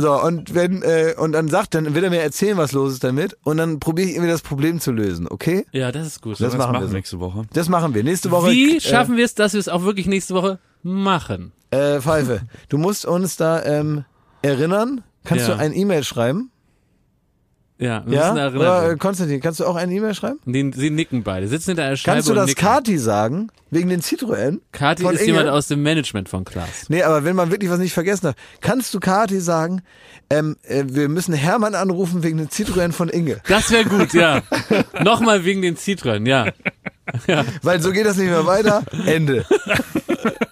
So, und wenn, äh, und dann sagt, dann will er mir erzählen, was los ist damit. Und dann probiere ich irgendwie das Problem zu lösen, okay? Ja, das ist gut. Das Was machen wir machen so. nächste Woche? Das machen wir. Nächste Woche. Wie äh, schaffen wir es, dass wir es auch wirklich nächste Woche machen? Äh, Pfeife, du musst uns da ähm, erinnern. Kannst Ja. du ein E-Mail schreiben? Ja, wir Ja? müssen Oder erinnern. äh, werden. Konstantin, kannst du auch ein E-Mail schreiben? Die, sie nicken beide, sitzen hinter einer Scheibe Kannst du das nicken. Kati sagen? Wegen den Citroën? Kati von ist Inge? jemand aus dem Management von Klaas. Nee, aber wenn man wirklich was nicht vergessen hat, kannst du Kati sagen, ähm, äh, wir müssen Hermann anrufen wegen den Citroën von Inge. Das wäre gut, ja. <laughs> Nochmal wegen den Citroën, ja. Weil so geht das nicht mehr weiter. Ende. <laughs>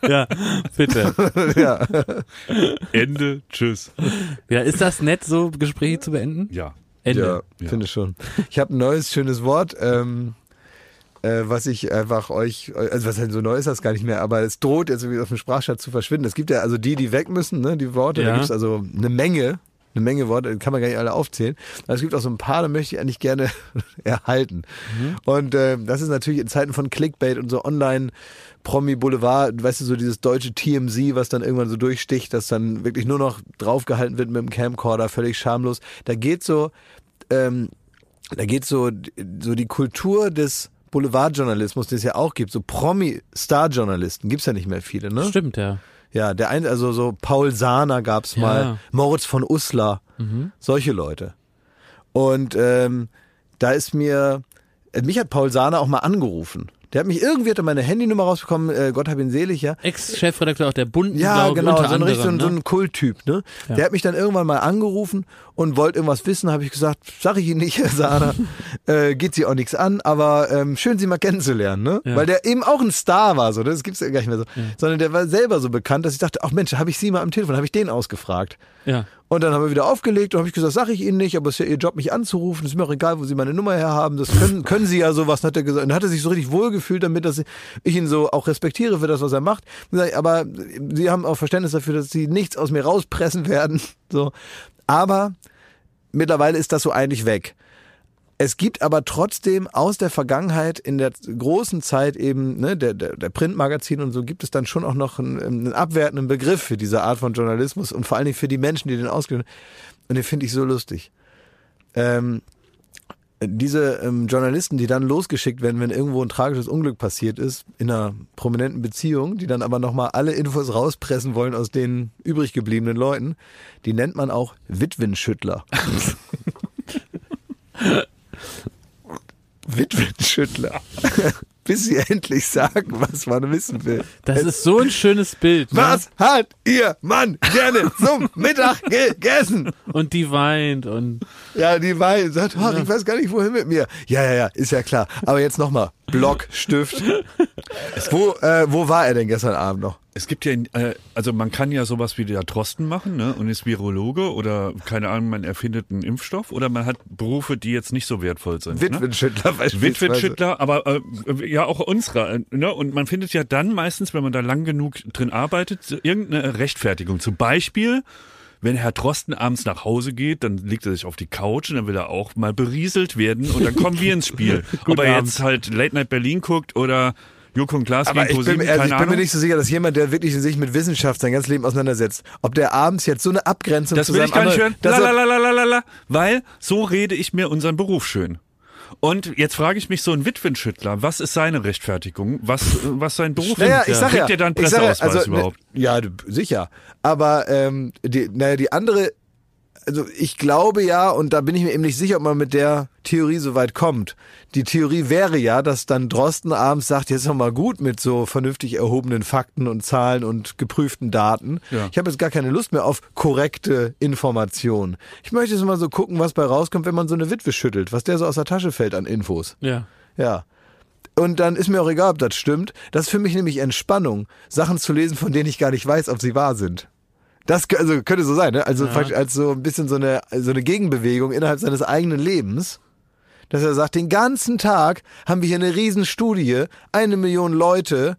Ja, bitte. <laughs> ja. Ende, tschüss. Ja, ist das nett, so Gespräche zu beenden? Ja. Ende. Ja, Ja. finde schon. Ich habe ein neues schönes Wort, ähm, äh, was ich einfach euch, also was halt so neu ist das gar nicht mehr, aber es droht jetzt irgendwie auf dem Sprachschatz zu verschwinden. Es gibt ja also die, die weg müssen, ne, die Worte, da Ja. gibt es also eine Menge, eine Menge Worte, kann man gar nicht alle aufzählen. Aber es gibt auch so ein paar, da möchte ich eigentlich gerne <laughs> erhalten. Und äh, das ist natürlich in Zeiten von Clickbait und so online Promi Boulevard, weißt du, so dieses deutsche TMZ, was dann irgendwann so durchsticht, dass dann wirklich nur noch draufgehalten wird mit dem Camcorder, völlig schamlos. Da geht so, ähm, da geht so, so die Kultur des Boulevardjournalismus, den es ja auch gibt, so Promi-Star-Journalisten, gibt's ja nicht mehr viele, ne? Stimmt, ja. Ja, der ein, also so Paul Sahner gab's mal, Ja. Moritz von Uslar, solche Leute. Und ähm, da ist mir, äh, mich hat Paul Sahner auch mal angerufen. Der hat mich irgendwie hat er meine Handynummer rausbekommen, äh, Gott hab ihn selig, ja. Ex-Chefredakteur auch der Bunten, Ja, glaub genau, so ein, richtig, ein, so ne? ein Kulttyp, ne? Ja. Der hat mich dann irgendwann mal angerufen und wollte irgendwas wissen, habe ich gesagt, sag ich Ihnen nicht, <laughs> Herr Sahner, äh, geht Sie auch nichts an, aber ähm, schön Sie mal kennenzulernen, ne? Ja. Weil der eben auch ein Star war, so, das gibt's ja gar nicht mehr so, sondern der war selber so bekannt, dass ich dachte, ach Mensch, habe ich Sie mal am Telefon, habe ich den ausgefragt. Ja. Und dann haben wir wieder aufgelegt und habe ich gesagt, sag ich Ihnen nicht, aber es ist ja Ihr Job, mich anzurufen. Ist mir auch egal, wo Sie meine Nummer herhaben. Das können, können Sie ja sowas, hat er gesagt. Und hat er sich so richtig wohlgefühlt damit, dass ich ihn so auch respektiere für das, was er macht. Aber Sie haben auch Verständnis dafür, dass Sie nichts aus mir rauspressen werden. So. Aber mittlerweile ist das so eigentlich weg. Es gibt aber trotzdem aus der Vergangenheit, in der großen Zeit eben ne, der, der, der Printmagazin und so, gibt es dann schon auch noch einen, einen abwertenden Begriff für diese Art von Journalismus und vor allen Dingen für die Menschen, die den ausgeben. Und den finde ich so lustig. Ähm, diese ähm, Journalisten, die dann losgeschickt werden, wenn irgendwo ein tragisches Unglück passiert ist, in einer prominenten Beziehung, die dann aber nochmal alle Infos rauspressen wollen aus den übrig gebliebenen Leuten, die nennt man auch Witwenschüttler. <laughs> Witwenschüttler. <laughs> Bis sie endlich sagen, was man wissen will. Das ist so ein schönes Bild. Ne? Was hat ihr Mann gerne zum <laughs> Mittag gegessen? Und die weint und Ja, die Wein sagt, ach, ich weiß gar nicht, wohin mit mir. Ja, ja, ja, ist ja klar. Aber jetzt nochmal, Block, Stift. <laughs> Wo, äh, wo war er denn gestern Abend noch? Es gibt ja, äh, also man kann ja sowas wie der Drosten machen, ne, und ist Virologe oder keine Ahnung, man erfindet einen Impfstoff oder man hat Berufe, die jetzt nicht so wertvoll sind. Ne? Witwenschüttler beispielsweise. Witwenschüttler, aber äh, ja auch unserer. äh, Ne? Und man findet ja dann meistens, wenn man da lang genug drin arbeitet, irgendeine Rechtfertigung. Zum Beispiel, wenn Herr Drosten abends nach Hause geht, dann legt er sich auf die Couch und dann will er auch mal berieselt werden und dann kommen wir ins Spiel. <laughs> Ob er jetzt halt Late Night Berlin guckt oder Joko und Klaas Aber ich bin, also ich bin mir nicht so sicher, dass jemand, der wirklich sich mit Wissenschaft sein ganzes Leben auseinandersetzt, ob der abends jetzt so eine Abgrenzung Das zu will ich gar nicht hören. Lalalala, weil so rede ich mir unseren Beruf schön. Und jetzt frage ich mich so ein Witwenschüttler, was ist seine Rechtfertigung? Was, was sein Beruf Naja, ist? ich sag ja, der dann ich sag ja, Presseausweis also, ne, überhaupt? Ja, du- sicher. Aber ähm, die, naja, die andere, also ich glaube ja, und da bin ich mir eben nicht sicher, ob man mit der Theorie so weit kommt. Die Theorie wäre ja, dass dann Drosten abends sagt, jetzt ist noch mal gut mit so vernünftig erhobenen Fakten und Zahlen und geprüften Daten. Ja. Ich habe jetzt gar keine Lust mehr auf korrekte Informationen. Ich möchte jetzt mal so gucken, was bei rauskommt, wenn man so eine Witwe schüttelt, was der so aus der Tasche fällt an Infos. ja. Ja. Und dann ist mir auch egal, ob das stimmt. Das ist für mich nämlich Entspannung, Sachen zu lesen, von denen ich gar nicht weiß, ob sie wahr sind. Das also könnte so sein, ne? Also praktisch als so ein bisschen so eine, so eine Gegenbewegung innerhalb seines eigenen Lebens. dass er sagt, den ganzen Tag haben wir hier eine Riesenstudie, eine Million Leute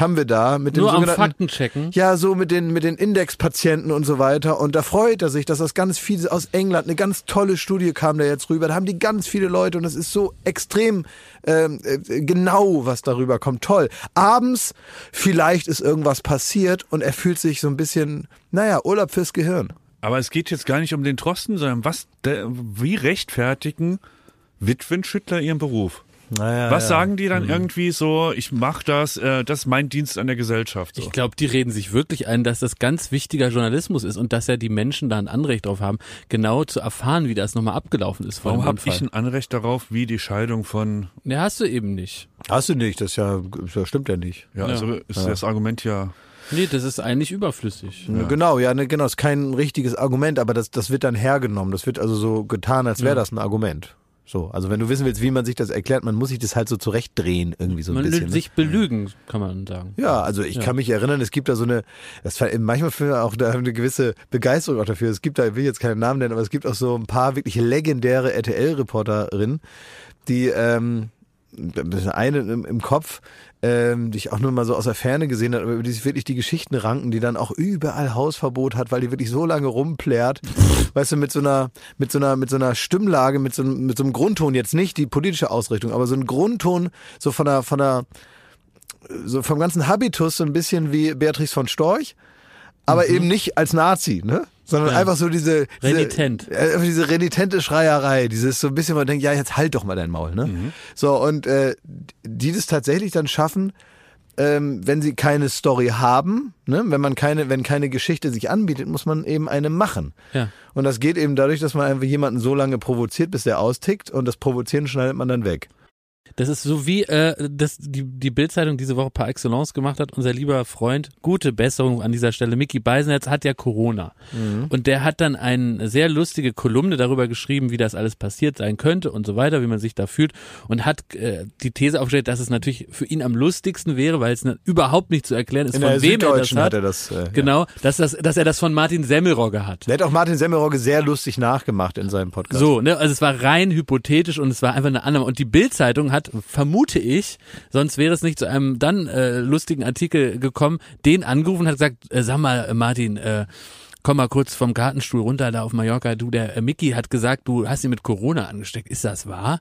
haben wir da mit dem Nur am Faktenchecken. ja, so mit den, mit den Indexpatienten und so weiter. Und da freut er sich, dass das ganz viele aus England, eine ganz tolle Studie kam da jetzt rüber. Da haben die ganz viele Leute und es ist so extrem ähm, äh, genau, was darüber kommt. Toll. Abends vielleicht ist irgendwas passiert und er fühlt sich so ein bisschen, naja, Urlaub fürs Gehirn. Aber es geht jetzt gar nicht um den Drosten, sondern was, der, wie rechtfertigen Witwenschüttler ihren Beruf? Naja, Was sagen die dann irgendwie so, ich mach das, äh, das ist mein Dienst an der Gesellschaft. So. Ich glaube, die reden sich wirklich ein, dass das ganz wichtiger Journalismus ist und dass ja die Menschen da ein Anrecht drauf haben, genau zu erfahren, wie das nochmal abgelaufen ist Warum habe ich ein Anrecht darauf, wie die Scheidung von, Ne, hast du eben nicht. Hast du nicht, das ist ja, das stimmt ja nicht. ja, also ist das Argument ja, Nee, das ist eigentlich überflüssig. Ja. Genau, ja, ne, genau, ist kein richtiges Argument, aber das, das wird dann hergenommen. Das wird also so getan, als wäre das ein Argument. So, also wenn du wissen willst, wie man sich das erklärt, man muss sich das halt so zurechtdrehen, irgendwie so ein Man bisschen. will ne? sich belügen, kann man sagen. Ja, also ich kann mich erinnern, es gibt da so eine, das war manchmal für auch da eine gewisse Begeisterung auch dafür. Es gibt da, ich will jetzt keinen Namen nennen, aber es gibt auch so ein paar wirklich legendäre RTL-Reporterinnen, die, ähm, das eine im, im Kopf, ähm, die ich auch nur mal so aus der Ferne gesehen habe, aber über die sich wirklich die Geschichten ranken, die dann auch überall Hausverbot hat, weil die wirklich so lange rumplärt, <laughs> weißt du, mit so einer, mit so einer, mit so einer Stimmlage, mit so, einem- mit so einem Grundton, jetzt nicht die politische Ausrichtung, aber so ein Grundton, so von der, von der, so vom ganzen Habitus so ein bisschen wie Beatrice von Storch, aber eben nicht als Nazi, ne? Sondern. Ja. einfach so diese, diese Renitent. äh, einfach diese renitente Schreierei, dieses so ein bisschen, wo man denkt, ja, jetzt halt doch mal dein Maul, ne? Mhm. So, und äh, die das tatsächlich dann schaffen, ähm, wenn sie keine Story haben, ne? wenn man keine, wenn keine Geschichte sich anbietet, muss man eben eine machen. Ja. Und das geht eben dadurch, dass man einfach jemanden so lange provoziert, bis der austickt und das Provozieren schneidet man dann weg. Das ist so wie äh, das die, die Bildzeitung diese Woche par excellence gemacht hat. Unser lieber Freund, gute Besserung an dieser Stelle. Mickey Beisenherz hat ja Corona. Und der hat dann eine sehr lustige Kolumne darüber geschrieben, wie das alles passiert sein könnte und so weiter, wie man sich da fühlt. Und hat äh, die These aufgestellt, dass es natürlich für ihn am lustigsten wäre, weil es ne, überhaupt nicht zu erklären ist, In von wem er das hat. hat er das. Äh, Genau, dass, das, dass er das von Martin Semmelrogge hat. Der hat auch Martin Semmelrogge sehr lustig nachgemacht in seinem Podcast. So, ne, also es war rein hypothetisch und es war einfach eine Annahme. Und die Bild-Zeitung hat, vermute ich, sonst wäre es nicht zu einem dann äh, lustigen Artikel gekommen, den angerufen hat gesagt, äh, sag mal, äh, Martin, äh, komm mal kurz vom Gartenstuhl runter da auf Mallorca. Du, der äh, Mickey hat gesagt, du hast ihn mit Corona angesteckt. Ist das wahr?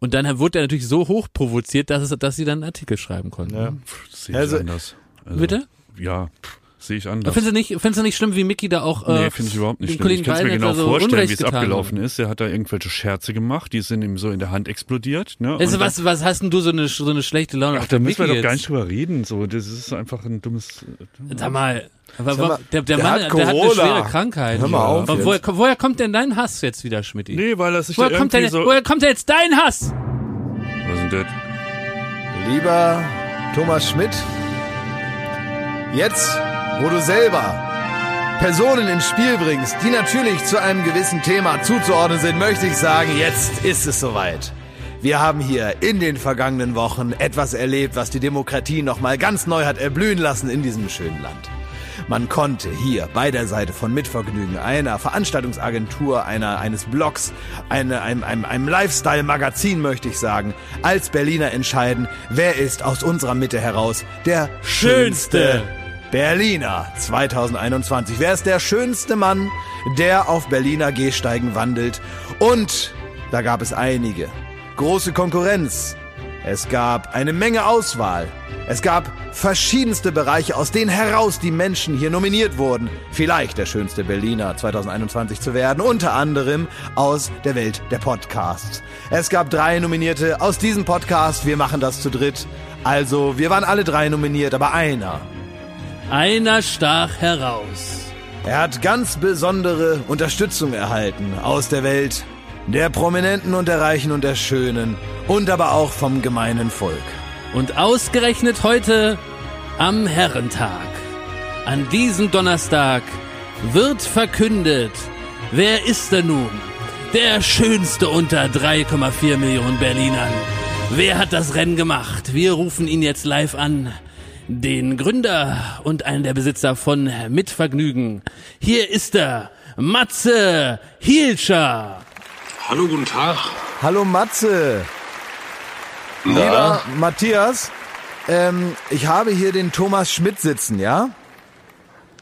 Und dann wurde er natürlich so hoch provoziert, dass, es, dass sie dann einen Artikel schreiben konnten. Ja. pff, sehe ich Also- anders. Also, Bitte? Ja, pff, sehe ich anders. Findest du nicht, findest du nicht schlimm, wie Mickey da auch äh, Nee, finde ich überhaupt nicht schlimm. Kollegen Ich kann es mir genau so vorstellen, wie es abgelaufen ist. Er hat da irgendwelche Scherze gemacht, die sind ihm so in der Hand explodiert. Ne? Also Und was, was hast denn du so eine, so eine schlechte Laune? Ach, da müssen wir Mickey doch gar nicht drüber reden. So, das ist einfach ein dummes. Sag mal, aber mal, der, der, der Mann, hat der hat eine schwere Krankheit. Hör mal auf jetzt. woher, woher kommt denn dein Hass jetzt wieder, Schmidt? Nee, weil er sich woher, da kommt denn, so. woher kommt denn jetzt dein Hass? Was ist denn das? Lieber Thomas Schmidt, jetzt, wo du selber Personen ins Spiel bringst, die natürlich zu einem gewissen Thema zuzuordnen sind, möchte ich sagen, jetzt ist es soweit. Wir haben hier in den vergangenen Wochen etwas erlebt, was die Demokratie nochmal ganz neu hat erblühen lassen in diesem schönen Land. Man konnte hier bei der Seite von Mitvergnügen, einer Veranstaltungsagentur, einer, eines Blogs, eine, einem, einem, einem Lifestyle-Magazin, möchte ich sagen, als Berliner entscheiden, wer ist aus unserer Mitte heraus der schönste Berliner 2021. Wer ist der schönste Mann, der auf Berliner Gehsteigen wandelt? Und da gab es einige. Große Konkurrenz. Es gab eine Menge Auswahl. Es gab verschiedenste Bereiche, aus denen heraus die Menschen hier nominiert wurden, vielleicht der schönste Berliner 2021 zu werden, unter anderem aus der Welt der Podcasts. Es gab drei Nominierte aus diesem Podcast, wir machen das zu dritt. Also, wir waren alle drei nominiert, aber einer, Einer stach heraus. er hat ganz besondere Unterstützung erhalten aus der Welt der Prominenten und der Reichen und der Schönen und aber auch vom gemeinen Volk. Und ausgerechnet heute am Herrentag, an diesem Donnerstag, wird verkündet, wer ist denn nun der Schönste unter 3,4 Millionen Berlinern? Wer hat das Rennen gemacht? Wir rufen ihn jetzt live an. Den Gründer und einen der Besitzer von Mitvergnügen. Hier ist er, Matze Hielscher. Hallo, guten Tag. Hallo Matze. Lieber Matthias, ähm, ich habe hier den Thomas Schmidt sitzen, ja?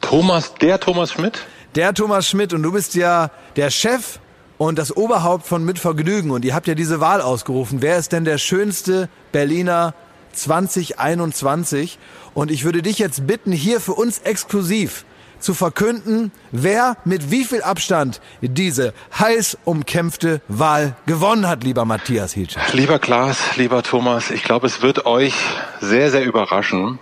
Thomas, der Thomas Schmidt? Der Thomas Schmidt und du bist ja der Chef und das Oberhaupt von Mit Vergnügen und ihr habt ja diese Wahl ausgerufen. Wer ist denn der schönste Berliner 2021? Und ich würde dich jetzt bitten, hier für uns exklusiv zu verkünden, wer mit wie viel Abstand diese heiß umkämpfte Wahl gewonnen hat, lieber Matthias Hilscher. Lieber Klaas, lieber Thomas, ich glaube, es wird euch sehr, sehr überraschen.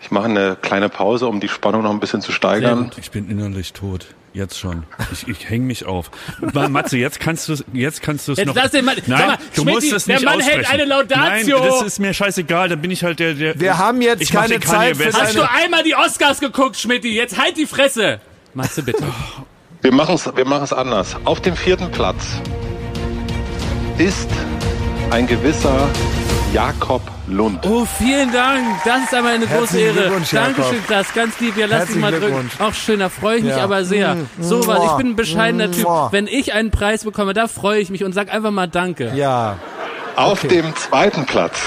Ich mache eine kleine Pause, um die Spannung noch ein bisschen zu steigern. Ich bin innerlich tot. Jetzt schon. Ich, ich hänge mich auf. Ma- Matze, jetzt kannst du es jetzt kannst du es noch. lass den Mann- Nein, mal, du musst es der nicht Mann hält aussprechen. eine Laudatio. Nein, das ist mir scheißegal, dann bin ich halt der der Wir haben jetzt ich keine Zeit für. Hast du einmal die Oscars geguckt, Schmidti? Jetzt halt die Fresse. Matze, bitte. Wir machen es wir machen's anders. Auf dem vierten Platz ist ein gewisser Jakob Lund. Oh, vielen Dank. Das ist einmal eine große Herzlichen Ehre. Dankeschön, Klaas. Ganz lieb. Ja, lass dich Herzlichen mal drücken. Glückwunsch. Auch schön, da freue ich mich Ja. aber sehr. Mm, So was. Ich bin ein bescheidener Typ. Mua. Wenn ich einen Preis bekomme, da freue ich mich und sag einfach mal Danke. Ja, Auf dem zweiten Platz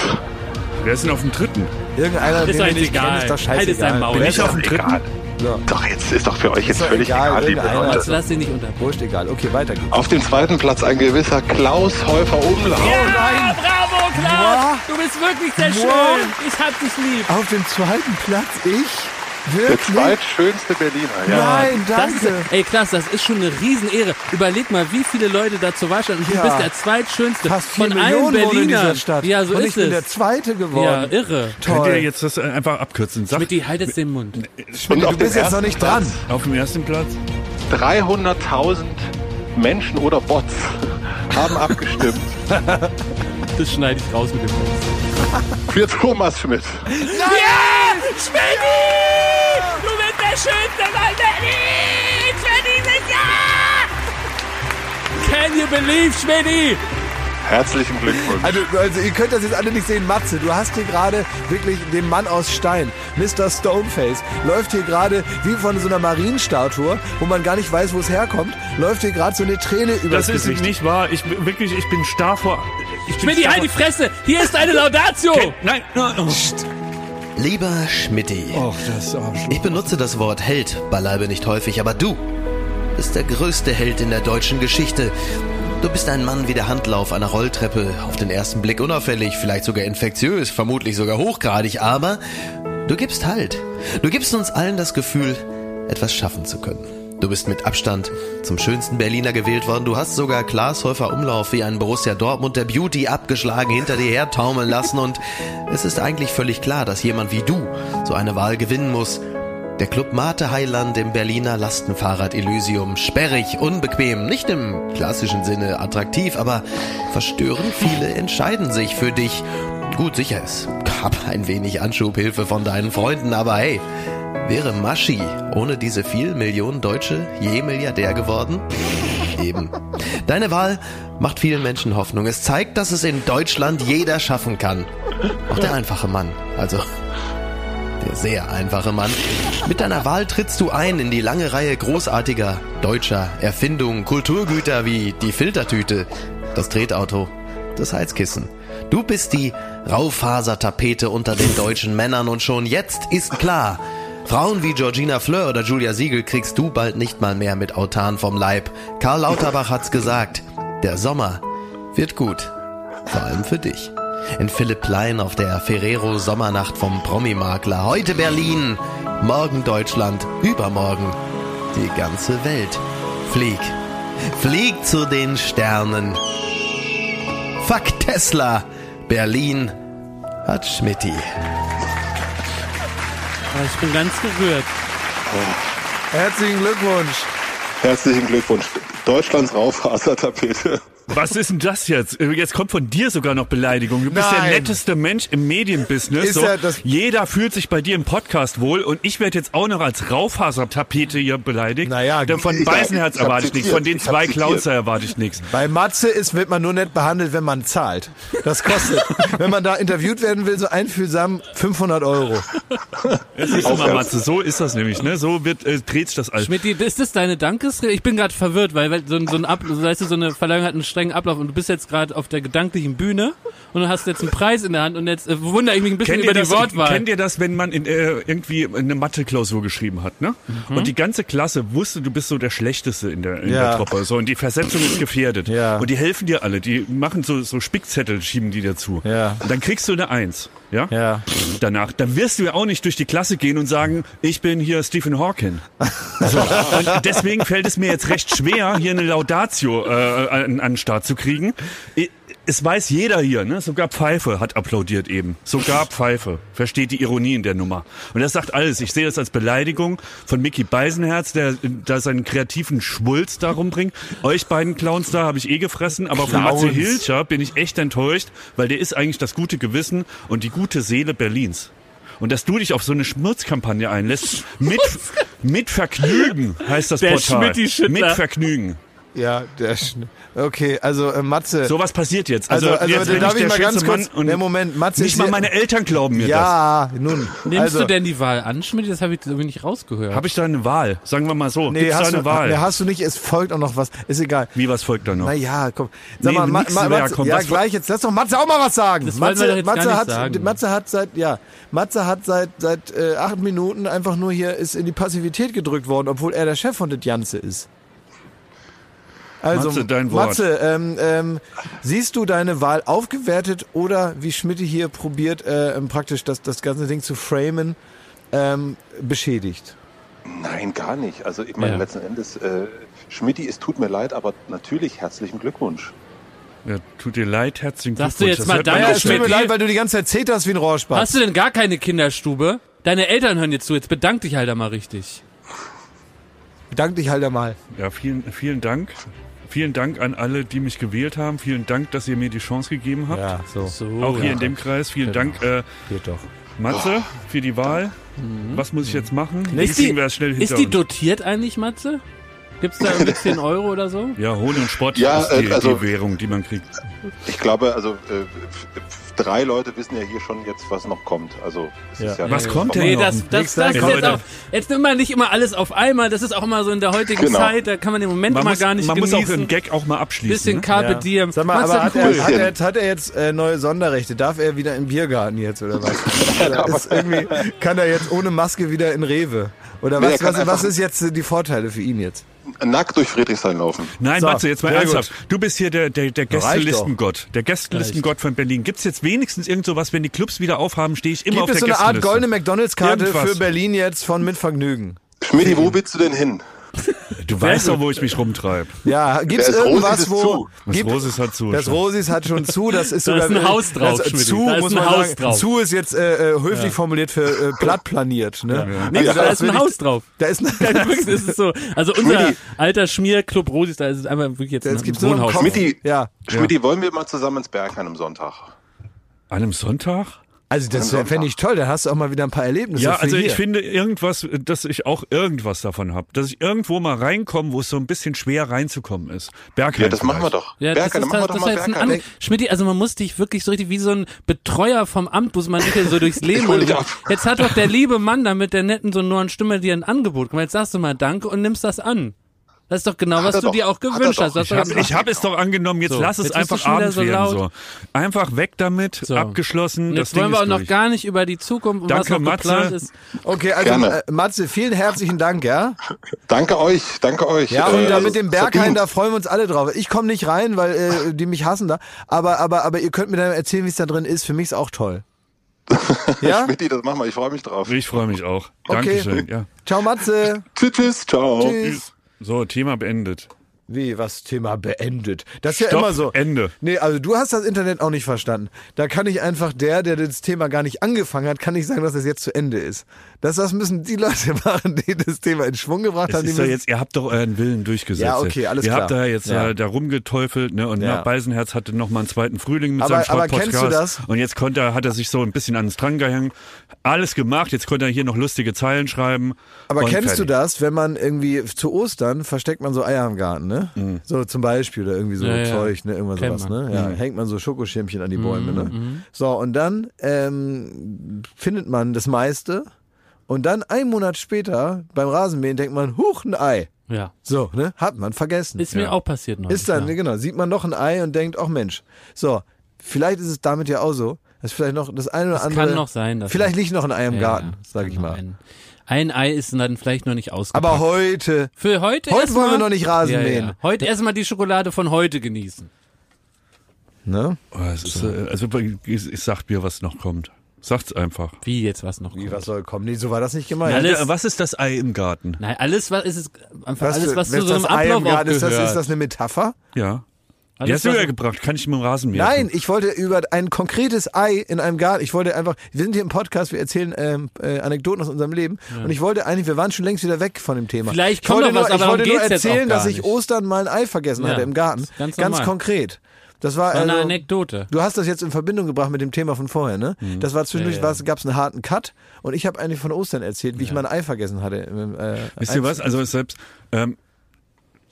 Wer ist denn auf dem dritten? irgendeiner, Ist den wir nicht egal. kennen, ist doch Halt jetzt dein scheißegal. Maul. Bin ich ist auf dem dritten? egal. Ja. Doch, jetzt ist doch für euch jetzt völlig egal, egal, liebe. Leute. Matze, lass dich nicht unter. Wurscht, egal. Okay, weiter geht's. Auf dem zweiten Platz ein gewisser Klaus Häufer Umlauf. Ja, bravo, Klaas. Mua. Du bist wirklich sehr Mua. schön. Ich hab dich lieb. Auf dem zweiten Platz ich? Der Wirklich? zweitschönste Berliner. Ja. Nein, Das danke. ist, ey Klaas, das ist schon eine Riesenehre. Überleg mal, wie viele Leute da zur Wahl standen. Du Ja. bist der zweitschönste Fast vier von allen Millionen in Berlinern. dieser Stadt. Ja, so Und ich ist bin der es. Zweite Ja, geworden. irre. Könnt Toll. ihr jetzt das äh, einfach abkürzen? Sag, Schmidt, halt jetzt den Mund. Und auf du bist dem jetzt noch ersten nicht dran. Platz auf dem ersten Platz? 300.000 Menschen oder Bots haben abgestimmt <laughs> Das schneide ich raus mit dem Mund. für Thomas Schmidt. Ja! Schmidti! Schönste Berlin für dieses Jahr! Can you believe, Schmidti? Herzlichen Glückwunsch. Also, also ihr könnt das jetzt alle nicht sehen, Matze, du hast hier gerade wirklich den Mann aus Stein, Mr. Stoneface, läuft hier gerade wie von so einer Marienstatue, wo man gar nicht weiß, wo es herkommt, läuft hier gerade so eine Träne über Das das ist Gesicht. nicht wahr. Ich bin wirklich, ich bin starr vor. Ich bin Schmidti, starr halt die Fresse! Hier ist eine Laudatio! Nein. Oh, Lieber Schmidti, oh das Arschloch. ich benutze das Wort Held beileibe nicht häufig, aber du bist der größte Held in der deutschen Geschichte. Du bist ein Mann wie der Handlauf einer Rolltreppe, auf den ersten Blick unauffällig, vielleicht sogar infektiös, vermutlich sogar hochgradig, aber du gibst Halt. Du gibst uns allen das Gefühl, etwas schaffen zu können. Du bist mit Abstand zum schönsten Berliner gewählt worden. Du hast sogar Klaas Häufer Umlauf wie ein Borussia Dortmund der Beauty abgeschlagen hinter dir her taumeln lassen und es ist eigentlich völlig klar, dass jemand wie du so eine Wahl gewinnen muss. Der Club Mate Heiland im Berliner Lastenfahrrad Elysium. Sperrig, unbequem, nicht im klassischen Sinne attraktiv, aber verstörend viele entscheiden sich für dich. Gut, sicher, es gab ein wenig Anschubhilfe von deinen Freunden, aber hey, wäre Maschi ohne diese vielen Millionen Deutsche je Milliardär geworden? Eben. Deine Wahl macht vielen Menschen Hoffnung. Es zeigt, dass es in Deutschland jeder schaffen kann. Auch der einfache Mann. Also der sehr einfache Mann. Mit deiner Wahl trittst du ein in die lange Reihe großartiger deutscher Erfindungen, Kulturgüter wie die Filtertüte, das Tretauto, das Heizkissen. Du bist die Raufasertapete unter den deutschen Männern und schon jetzt ist klar, Frauen wie Georgina Fleur oder Julia Siegel kriegst du bald nicht mal mehr mit Autan vom Leib. Karl Lauterbach hat's gesagt, der Sommer wird gut. Vor allem für dich. In Philipp Plein auf der Ferrero Sommernacht vom Promi-Makler. Heute Berlin, morgen Deutschland, übermorgen die ganze Welt. Flieg. Flieg zu den Sternen. Fuck Tesla. Berlin hat Schmidti. Ich bin ganz gerührt. Herzlichen Glückwunsch. Herzlichen Glückwunsch. Deutschlands Raufasertapete. Was ist denn das jetzt? Jetzt kommt von dir sogar noch Beleidigung. Du bist der Nein. netteste Mensch im Medienbusiness. Ist So, jeder fühlt sich bei dir im Podcast wohl und ich werde jetzt auch noch als Raufhaser-Tapete hier beleidigt. Naja, Denn von hab erwarte ich nichts, von den zwei da erwarte ich nichts. Bei Matze ist, wird man nur nett behandelt, wenn man zahlt. Das kostet, <laughs> wenn man da interviewt werden will, so einfühlsam 500 Euro. Es ist immer, Matze, so ist das nämlich, ne? So wird, äh, dreht sich das alles. Schmidt, ist das deine Dankesrede? Ich bin gerade verwirrt, weil, weil so, ein- so ein Ab, so, weißt du, so eine Verleihung hat einen strengen Ablauf und du bist jetzt gerade auf der gedanklichen Bühne und du hast jetzt einen Preis in der Hand und jetzt äh, wundere ich mich ein bisschen Kennt über ihr, die das, Wortwahl. kennt ihr das, wenn man in, äh, irgendwie eine Mathe-Klausur geschrieben hat, ne? Mhm. Und die ganze Klasse wusste, du bist so der Schlechteste in der, in Ja. der Truppe. So, und die Versetzung ist gefährdet. Ja. Und die helfen dir alle. Die machen so, so Spickzettel, schieben die dazu. Ja. Und dann kriegst du eine Eins. Ja? Ja. Danach. Dann wirst du ja auch nicht durch die Klasse gehen und sagen, ich bin hier Stephen Hawking. So. Und deswegen fällt es mir jetzt recht schwer, hier eine Laudatio äh, an, an den Start zu kriegen. Es weiß jeder hier, ne? Sogar Pfeife hat applaudiert eben. Sogar Pfeife. Versteht die Ironie in der Nummer. Und das sagt alles. Ich sehe das als Beleidigung von Mickey Beisenherz, der da seinen kreativen Schwulz da rumbringt. Euch beiden Clowns da habe ich eh gefressen, aber von Matze. Hilscher bin ich echt enttäuscht, weil der ist eigentlich das gute Gewissen und die gute Seele Berlins. Und dass du dich auf so eine Schmutzkampagne einlässt, mit, mit Vergnügen heißt das Der Portal. Mit Vergnügen. Ja, der Schn Okay, also äh, Matze. So was passiert jetzt. Also, Also- also jetzt bin darf ich ich der mal ganz kurz- Mann und Nee, Moment, Matze nicht mal meine Eltern glauben mir das. ja, nun. Nimmst also, du denn die Wahl an, Schmidt? Das habe ich irgendwie nicht rausgehört. Habe ich da eine Wahl? Sagen wir mal so. Nee, Gibt's da hast eine du, Wahl? nee, hast du nicht, es folgt auch noch was. Ist egal. Wie, was folgt da noch? Naja, komm. Sag Nee, mal, Ma Ma Matze, komm, ja was- gleich, jetzt lass doch Matze auch mal was sagen. Das Matze, wir jetzt gar Matze nicht hat, sagen. Matze hat seit, ja, Matze hat seit, seit äh, acht Minuten einfach nur hier, ist in die Passivität gedrückt worden, obwohl er der Chef von das Ganze ist. Also, Matze, dein Wort. Matze, ähm, ähm, siehst du deine Wahl aufgewertet oder wie Schmidt hier probiert, äh, ähm, praktisch das, das ganze Ding zu framen, ähm, beschädigt? Nein, gar nicht. Also ich meine, Ja. letzten Endes, äh, Schmidti, es tut mir leid, aber natürlich herzlichen Glückwunsch. Ja, tut dir leid, herzlichen Sagst du Glückwunsch. jetzt Das mal deine es tut mir Schmidt, leid, weil du die ganze Zeit zeterst wie ein Rohrspatz. Hast du denn gar keine Kinderstube? Deine Eltern hören jetzt zu, jetzt bedank dich halt einmal richtig. Bedank dich halt einmal. Ja, vielen, vielen Dank. Vielen Dank an alle, die mich gewählt haben. Vielen Dank, dass ihr mir die Chance gegeben habt. Ja, so. So, Auch hier ja. in dem Kreis. Vielen Dank, äh, Geht doch. Matze, für die Wahl. Was muss ich jetzt machen? Ist die, ist die dotiert eigentlich, Matze? Gibt's da irgendwie 10 Euro oder so? Ja, Hohn und Spott Ja, ist die, äh, also- die Währung, die man kriegt. Ich glaube, also äh, drei Leute wissen ja hier schon jetzt, was noch kommt. Also es Ja. ist ja Was kommt denn Nee, das, das, das ist Leute. jetzt auch, jetzt nimmt man nicht immer alles auf einmal, das ist auch immer so in der heutigen Genau. Zeit, da kann man den Moment Man, immer muss, gar nicht man muss genießen. auch einen Gag auch mal abschließen. Bisschen ne? Carpe Ja. Diem. Sag mal, aber hat cool. er, hat, er jetzt, hat er jetzt äh, neue Sonderrechte? Darf er wieder im Biergarten jetzt oder was? <laughs> Ist irgendwie, kann er jetzt ohne Maske wieder in Rewe? Oder Nee, er was, kann was, was ist jetzt die Vorteile für ihn jetzt? Nackt durch Friedrichshain laufen. Nein, So, Matze, jetzt mal ernsthaft. Du bist hier der, der, der. Gästelistengott. Der Gästelistengott von Berlin. Gibt's jetzt wenigstens irgend sowas, wenn die Clubs wieder aufhaben, stehe ich immer Gibt auf es der so eine Art goldene McDonalds-Karte für Berlin jetzt von Mit Vergnügen? Schmidti, wo willst du denn hin? Du weißt doch, wo ich mich rumtreibe. Ja, gibt es Das Rosis irgendwas, ist wo... zu. Das gibt- Rosis hat zu. Das Rosis hat schon zu, das ist <laughs> Da sogar... ist ein Haus drauf, das. Zu, Da ist muss ein man Haus sagen. drauf. Zu ist jetzt äh, äh, höflich formuliert für äh, platt planiert. Ne? Nee, Also da ist will ein Haus drauf. Da ist ein... <laughs> Ja, wirklich, ist so. Also unser alter Schmierclub Rosis, da ist es einfach wirklich jetzt Das ein gibt's Wohnhaus. Kopf. Schmidti, Ja. Schmidti, wollen wir mal zusammen ins Berghain am Sonntag? An einem Sonntag? Also das fände ich toll, dann hast du auch mal wieder ein paar Erlebnisse Ja, für also hier. ich finde irgendwas, dass ich auch irgendwas davon habe. Dass ich irgendwo mal reinkomme, wo es so ein bisschen schwer reinzukommen ist. Bergheim Ja, das machen wir vielleicht. doch. Ja, das ist, machen wir das, doch das mal ist jetzt ein Schmidt, also man muss dich wirklich so richtig wie so ein Betreuer vom Amt, muss man nicht so durchs <laughs> Leben. hol dich ab. Jetzt hat doch der liebe Mann da mit der netten sonoren Stimme dir ein Angebot gemacht. Jetzt sagst du mal Danke und nimmst das an. Das ist doch genau, was du doch. dir auch gewünscht hast. Ich habe hab es doch angenommen, jetzt So, lass es jetzt einfach abends so werden. laut. So. Einfach weg damit, So. abgeschlossen. Jetzt wollen Ding wir auch ist noch durch. gar nicht über die Zukunft und Danke, was noch geplant Matze. ist. Okay, also Gerne. äh, Matze, vielen herzlichen Dank, ja? Danke euch, danke euch. Ja, und Äh, da mit dem Berghain, da freuen wir uns alle drauf. Ich komme nicht rein, weil äh, die mich hassen da. Aber, aber, aber ihr könnt mir dann erzählen, wie es da drin ist. Für mich ist auch toll. <laughs> Ja? Schmidti, das machen wir, ich freue mich drauf. Ich freue mich auch. Okay. Dankeschön. Ja. Ciao, Matze. Tschüss, tschüss, ciao. Tschüss. So, Thema beendet. Wie, was Thema beendet? Das ist ja Stopp, immer so. Ende. Nee, also du hast das Internet auch nicht verstanden. Da kann ich einfach der, der das Thema gar nicht angefangen hat, kann nicht sagen, dass es jetzt zu Ende ist. Das, das müssen die Leute <laughs> machen, die das Thema in Schwung gebracht haben. Ja jetzt, ihr habt doch euren Willen durchgesetzt. Ja, okay, alles ihr klar. habt da jetzt Ja. da rumgeteufelt, ne? Und Ja. ja. Beisenherz hatte noch mal einen zweiten Frühling mit Aber- seinem aber kennst du das? Und jetzt konnte er, hat er sich so ein bisschen an den Strang gehängt. Alles gemacht, jetzt konnte er hier noch lustige Zeilen schreiben. Aber kennst fertig. du das, wenn man irgendwie zu Ostern versteckt man so Eier im Garten, ne? So zum Beispiel oder irgendwie so Ja. Zeug, ne? Irgendwas sowas, ne? Ja, hängt man so Schokoschirmchen an die Bäume, ne? Mhm. So, und dann ähm, findet man das meiste und dann einen Monat später beim Rasenmähen denkt man, huch, ein Ei. Ja. So, ne? Hat man vergessen. Ist mir auch passiert noch. Ist dann, ja. genau, sieht man noch ein Ei und denkt, ach Mensch. So, vielleicht ist es damit ja auch so, dass vielleicht noch das eine oder Das andere. kann noch sein, dass Vielleicht liegt noch ein Ei im Ja, Garten, sag ich mal. Ein, ein Ei ist dann vielleicht noch nicht ausgepackt. Aber heute, Für heute Heute erstmal- wollen wir noch nicht Rasen ja, mähen. Ja. Heute erstmal die Schokolade von heute genießen. ne? Oh, es ist, äh, also ich, sag mir, was noch kommt. Sagt's einfach. Wie jetzt was noch Wie, kommt. was soll kommen? Nee, so war das nicht gemeint. Alles- was ist das Ei im Garten? Nein, alles was ist es einfach Was alles was zu so einem das Ei im Ablauf Garten ist, das, ist das eine Metapher? Ja. Die Alles, hast du ja gebracht. Kann ich mit dem Rasen mähen? Nein, ich wollte über ein konkretes Ei in einem Garten. Ich wollte einfach, wir sind hier im Podcast, wir erzählen ähm, äh, Anekdoten aus unserem Leben. Und ich wollte eigentlich, wir waren schon längst wieder weg von dem Thema. Vielleicht ich kommt wollte noch was, nur, aber ich wollte nur erzählen, dass ich. Ostern mal ein Ei vergessen Ja, hatte im Garten. ganz normal. konkret. Das war, war eine also, Anekdote. Du hast das jetzt in Verbindung gebracht mit dem Thema von vorher, ne? Das war zwischendurch, Mhm. Ja, ja. gab es einen harten Cut und ich habe eigentlich von Ostern erzählt, wie ich mein Ei vergessen hatte. Äh, Wisst ihr was? Also selbst, ähm,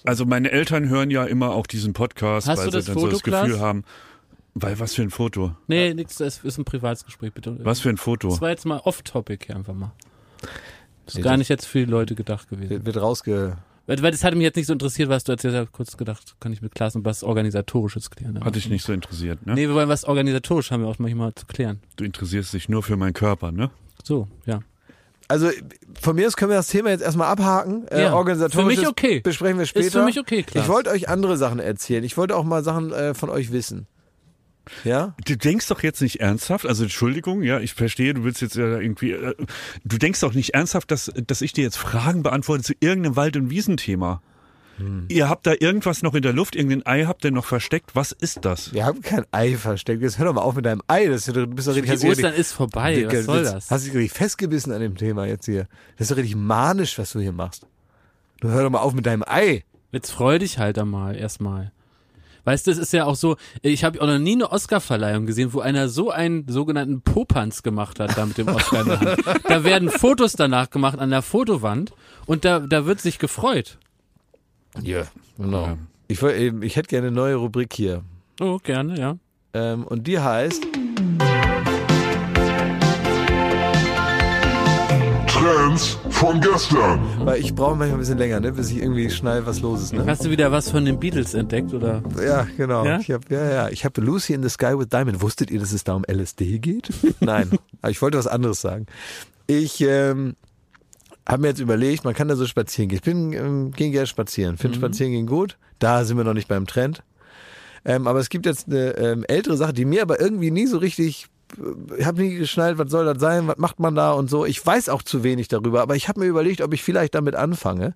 also meine Eltern hören ja immer auch diesen Podcast, Hast weil du das sie dann Foto, so das Gefühl Klaas? haben. Weil was für ein Foto? Nee, nix, das ist ein privates Gespräch, bitte. Was für ein Foto? Das war jetzt mal off-topic hier einfach mal. Das ist gar nicht jetzt für die Leute gedacht gewesen. Wird, rausge. Weil, weil das hatte mich jetzt nicht so interessiert, was du erzählt hast. Kurz gedacht, kann ich mit Klaas und was Organisatorisches klären. Hat dich nicht so interessiert, ne? Nee, wir wollen was organisatorisch haben wir auch manchmal zu klären. Du interessierst dich nur für meinen Körper, ne? So, ja. Also von mir aus können wir das Thema jetzt erstmal abhaken. Äh, Ja, organisatorisch für mich okay. besprechen wir später. Ist für mich okay, Klaas. Ich wollte euch andere Sachen erzählen. Ich wollte auch mal Sachen äh, von euch wissen. Ja? Du denkst doch jetzt nicht ernsthaft, also Entschuldigung, ja, ich verstehe, du willst jetzt ja irgendwie, äh, du denkst doch nicht ernsthaft, dass, dass ich dir jetzt Fragen beantworte zu irgendeinem Wald- und Wiesenthema. Hm. Ihr habt da irgendwas noch in der Luft, irgendein Ei habt ihr noch versteckt, was ist das? Wir haben kein Ei versteckt. Jetzt hör doch mal auf mit deinem Ei. Das ist, doch- du bist doch richtig, hast Die dich Ostern ist vorbei, was soll das? Hast dich richtig festgebissen an dem Thema jetzt hier. Das ist doch richtig manisch, was du hier machst. Du hör doch mal auf mit deinem Ei. Jetzt freu dich halt einmal erstmal. Weißt du, es ist ja auch so, ich habe auch noch nie eine Oscar-Verleihung gesehen, wo einer so einen sogenannten Popanz gemacht hat, da mit dem Oscar in der Hand. Da werden Fotos danach gemacht an der Fotowand und da, da wird sich gefreut. Ja, genau. Ja. Ich, ich hätte gerne eine neue Rubrik hier. Oh, gerne, ja. Ähm, und die heißt Trends von gestern. Weil ich brauche manchmal ein bisschen länger, ne, bis ich irgendwie schnell was los ist, ne? Hast du wieder was von den Beatles entdeckt oder? Ja, genau. Ja? Ich hab, ja, ja. Ich habe Lucy in the Sky with Diamond. Wusstet ihr, dass es da um LSD geht? <laughs> Nein. Aber ich wollte was anderes sagen. Ich ähm, habe mir jetzt überlegt, man kann da so spazieren gehen. Ich bin ähm, gehe gerne spazieren. Finde spazieren gehen gut. Da sind wir noch nicht beim Trend. Ähm, aber es gibt jetzt eine ähm, ältere Sache, die mir aber irgendwie nie so richtig ich habe nie geschnallt, was soll das sein, was macht man da und so. Ich weiß auch zu wenig darüber, aber ich habe mir überlegt, ob ich vielleicht damit anfange.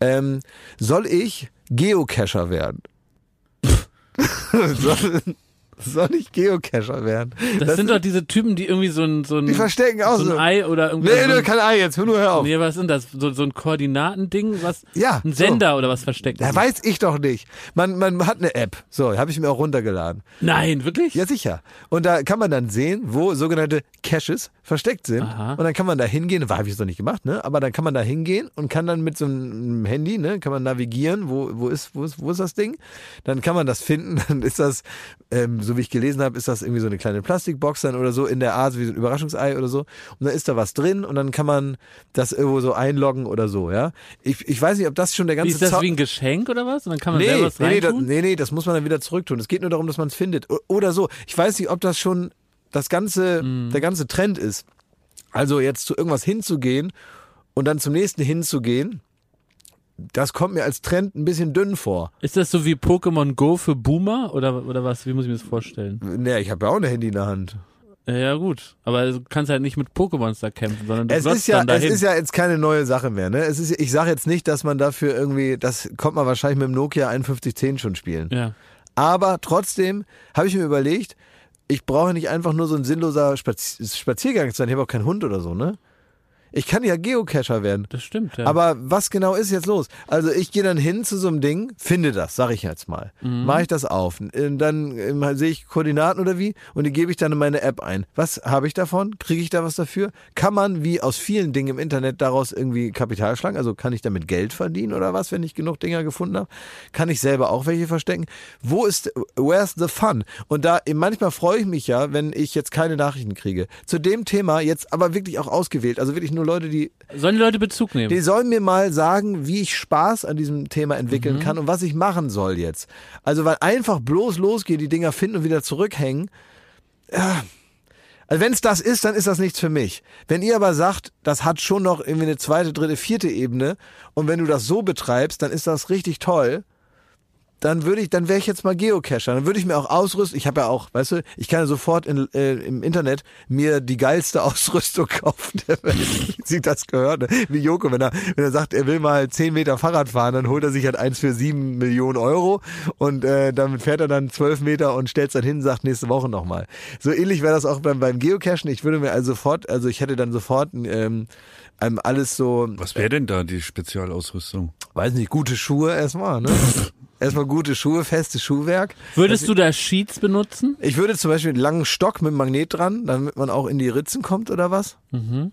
Ähm, soll ich Geocacher werden? <laughs> <laughs> <laughs> soll, soll ich Geocacher werden? Das, sind doch diese Typen, die irgendwie so ein, so ein, die verstecken auch so so. ein Ei oder irgendwie. nee, so nee, ein, kein Ei jetzt, hör nur hör auf. nee, was sind das? So, so ein Koordinatending, was? Ja, Ein so. Sender oder was versteckt? Ja, weiß ich doch nicht. Man, man hat eine App. So, habe ich mir auch runtergeladen. Nein, wirklich? Ja, sicher. Und da kann man dann sehen, wo sogenannte Caches versteckt sind. Aha. Und dann kann man da hingehen, war habe ich es noch nicht gemacht, ne? Aber dann kann man da hingehen und kann dann mit so einem Handy, ne, kann man navigieren, wo, wo ist, wo ist, wo ist das Ding? Dann kann man das finden. <laughs> Dann ist das, ähm, so wie ich gelesen habe, ist das irgendwie so eine kleine Plastikbox dann oder so in der Art wie so ein Überraschungsei oder so. Und dann ist da was drin und dann kann man das irgendwo so einloggen oder so, ja. Ich, ich weiß nicht, ob das schon der Wie ganze ist das Zau- wie ein Geschenk oder was? Und dann kann man Nee, selber was nee, nee, das, reintun? nee, nee, das muss man dann wieder zurücktun. Es geht nur darum, dass man es findet. Oder so. Ich weiß nicht, ob das schon das ganze, Mhm. der ganze Trend ist. Also jetzt zu irgendwas hinzugehen und dann zum nächsten hinzugehen, das kommt mir als Trend ein bisschen dünn vor. Ist das so wie Pokémon Go für Boomer oder, oder was? Wie muss ich mir das vorstellen? Nee, ich habe ja auch ein Handy in der Hand. Ja, gut. Aber du kannst halt nicht mit Pokémons da kämpfen, sondern du Es ist ja, dann es dahin. ist ja jetzt keine neue Sache mehr, ne? Es ist, ich sage jetzt nicht, dass man dafür irgendwie, das kommt man wahrscheinlich mit dem Nokia 5110 schon spielen. ja. Aber trotzdem habe ich mir überlegt, ich brauche nicht einfach nur so ein sinnloser Spazi Spaziergang sein. Ich habe auch keinen Hund oder so, ne? Ich kann ja Geocacher werden. Das stimmt, ja. Aber was genau ist jetzt los? Also ich gehe dann hin zu so einem Ding, finde das, sag ich jetzt mal. Mhm. Mache ich das auf. Dann ähm, sehe ich Koordinaten oder wie und die gebe ich dann in meine App ein. Was habe ich davon? Kriege ich da was dafür? Kann man wie aus vielen Dingen im Internet daraus irgendwie Kapital schlagen? Also kann ich damit Geld verdienen oder was, wenn ich genug Dinger gefunden habe? Kann ich selber auch welche verstecken? Wo ist, where's the fun? Und da, manchmal freue ich mich ja, wenn ich jetzt keine Nachrichten kriege. Zu dem Thema jetzt aber wirklich auch ausgewählt. Also wirklich nur Leute, die Sollen die Leute Bezug nehmen? die sollen mir mal sagen, wie ich Spaß an diesem Thema entwickeln Mhm. kann und was ich machen soll jetzt. Also, weil einfach bloß losgehen, die Dinger finden und wieder zurückhängen. Ja. Also, wenn es das ist, dann ist das nichts für mich. Wenn ihr aber sagt, das hat schon noch irgendwie eine zweite, dritte, vierte Ebene und wenn du das so betreibst, dann ist das richtig toll. Dann würde ich, dann wäre ich jetzt mal Geocacher. Dann würde ich mir auch ausrüsten. Ich habe ja auch, weißt du, ich kann ja sofort in, äh, im Internet mir die geilste <laughs> Ausrüstung kaufen der Welt. <laughs> Sie das gehört, ne? wie Joko, wenn er, wenn er sagt, er will mal 10 Meter Fahrrad fahren, dann holt er sich halt eins für 7 Millionen Euro und äh, damit fährt er dann 12 Meter und stellt dann hin und sagt nächste Woche nochmal. So ähnlich wäre das auch beim, beim Geocachen. Ich würde mir also sofort, also ich hätte dann sofort ähm, ähm, alles so, Was wäre denn da die Spezialausrüstung? weiß nicht, gute Schuhe erstmal, ne? <laughs> Erstmal gute Schuhe, festes Schuhwerk. Würdest du da Sheets benutzen? Ich würde zum Beispiel einen langen Stock mit Magnet dran, damit man auch in die Ritzen kommt oder was? Mhm.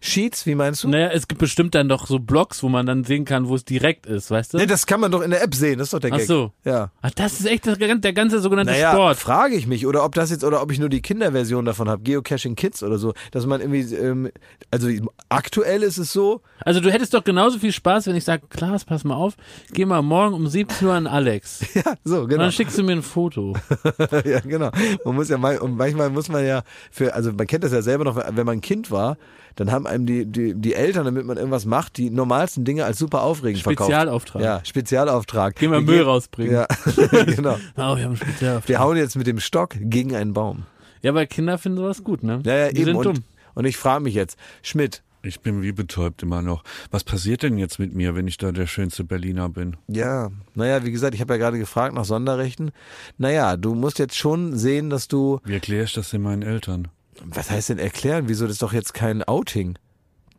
Sheets, wie meinst du? Naja, es gibt bestimmt dann doch so Blogs, wo man dann sehen kann, wo es direkt ist, weißt du? Nee, das kann man doch in der App sehen, das ist doch der Ach Gag. so. Ja. Ach, das ist echt der, der ganze sogenannte Naja, Sport. frage ich mich, oder ob das jetzt, oder ob ich nur die Kinderversion davon habe, Geocaching Kids oder so, dass man irgendwie, ähm, also aktuell ist es so, Also du hättest doch genauso viel Spaß, wenn ich sage, Klaas, pass mal auf, geh mal morgen um 17 Uhr an Alex. <laughs> ja, so, Und genau. dann schickst du mir ein Foto. <laughs> ja, genau. Man muss ja mal, und manchmal muss man ja für, also man kennt das ja selber noch, wenn man ein Kind war, dann haben einem die, die, die Eltern, damit man irgendwas macht, die normalsten Dinge als super aufregend verkauft. Spezialauftrag. Ja, Spezialauftrag. Geh mal Wir Müll gehen- rausbringen. Ja, <laughs> genau. <laughs> Oh, wir haben einen Spezialauftrag. Wir hauen jetzt mit dem Stock gegen einen Baum. Ja, weil Kinder finden sowas gut, ne? Ja, ja, Die eben. sind Und, dumm. und ich frage mich jetzt, Schmidt, Ich bin wie betäubt immer noch. Was passiert denn jetzt mit mir, wenn ich da der schönste Berliner bin? ja, naja, wie gesagt, ich habe ja gerade gefragt nach Sonderrechten. Naja, du musst jetzt schon sehen, dass du, Wie erkläre ich das denn meinen Eltern? Was heißt denn erklären? Wieso das ist doch jetzt kein Outing?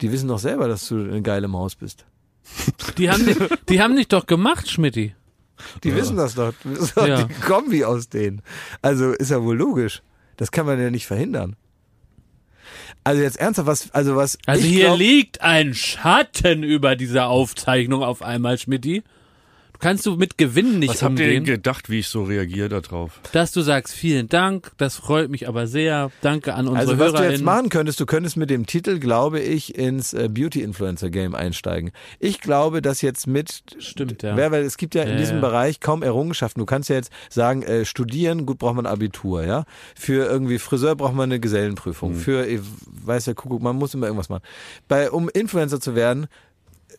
Die wissen doch selber, dass du eine geile Maus bist. Die haben, dich, die haben dich doch gemacht, Schmidti. Die wissen das doch. Das ist doch Ja. die Kombi aus denen. Also ist ja wohl logisch. Das kann man ja nicht verhindern. Also jetzt ernsthaft, was, also was. Also hier glaub, liegt ein Schatten über dieser Aufzeichnung auf einmal, Schmidti. Kannst du mit Gewinnen nicht Was habt ihr umgehen, denn gedacht, wie ich so reagiere darauf? dass du sagst, vielen Dank, das freut mich aber sehr. Danke an unsere Also was du jetzt HörerInnen. machen könntest, du könntest mit dem Titel, glaube ich, ins äh, Beauty-Influencer-Game einsteigen. Ich glaube, dass jetzt mit, Stimmt, ja. Wer- weil es gibt ja in Ja, diesem. Bereich kaum Errungenschaften. Du kannst ja jetzt sagen, äh, studieren, gut, braucht man Abitur, ja. Für irgendwie Friseur braucht man eine Gesellenprüfung. Für, ich weiß ja, Kuckuck, man muss immer irgendwas machen. Bei, um Influencer zu werden,